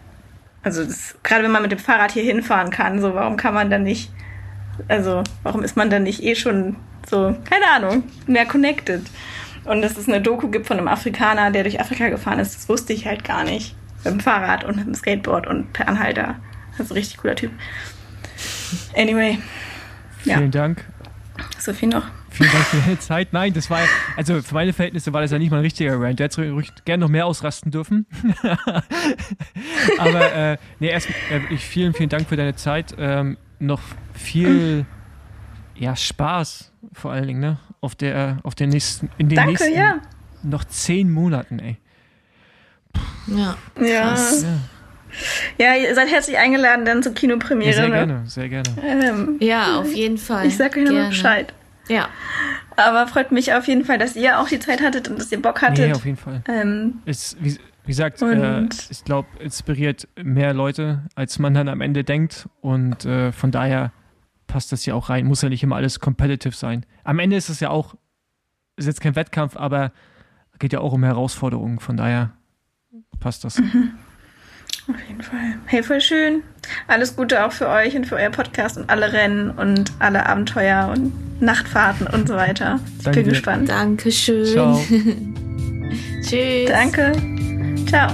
Also das, gerade wenn man mit dem Fahrrad hier hinfahren kann, so warum kann man dann nicht, also warum ist man dann nicht eh schon so, keine Ahnung, mehr connected? Und dass es eine Doku gibt von einem Afrikaner, der durch Afrika gefahren ist, das wusste ich halt gar nicht. Mit dem Fahrrad und mit dem Skateboard und per Anhalter. Also richtig cooler Typ. Anyway. Vielen ja. Dank. Sophie noch. Vielen Dank für deine Zeit. Nein, das war, also für meine Verhältnisse war das ja nicht mal ein richtiger Rant. Der hätte gerne noch mehr ausrasten dürfen. Aber, äh, nee, erst, äh, vielen, vielen Dank für deine Zeit. Ähm, noch viel, ja, Spaß vor allen Dingen, ne? Auf der, auf der nächsten, in den Danke, nächsten ja. noch zehn Monaten, ey. Ja. Ja. Krass. Ja, Ja, ihr seid herzlich eingeladen dann zur Kinopremiere. ja sehr ne? gerne, sehr gerne. Ähm, Ja, auf jeden Fall. ich sag euch nochmal Gerne. Bescheid. Ja. Aber freut mich auf jeden Fall, dass ihr auch die Zeit hattet und dass ihr Bock hattet. Nee, auf jeden Fall. ähm, Es, wie, wie gesagt, äh, ich glaube, inspiriert mehr Leute, als man dann am Ende denkt. Und äh, von daher passt das ja auch rein. Muss ja nicht immer alles competitive sein. Am Ende ist es ja auch, ist jetzt kein Wettkampf, aber geht ja auch um Herausforderungen. Von daher passt das. Auf jeden Fall. Hey, voll schön. Alles Gute auch für euch und für euer Podcast und alle Rennen und alle Abenteuer und Nachtfahrten und so weiter. Ich Danke bin gespannt. Dankeschön. Ciao. Tschüss. Danke. Ciao.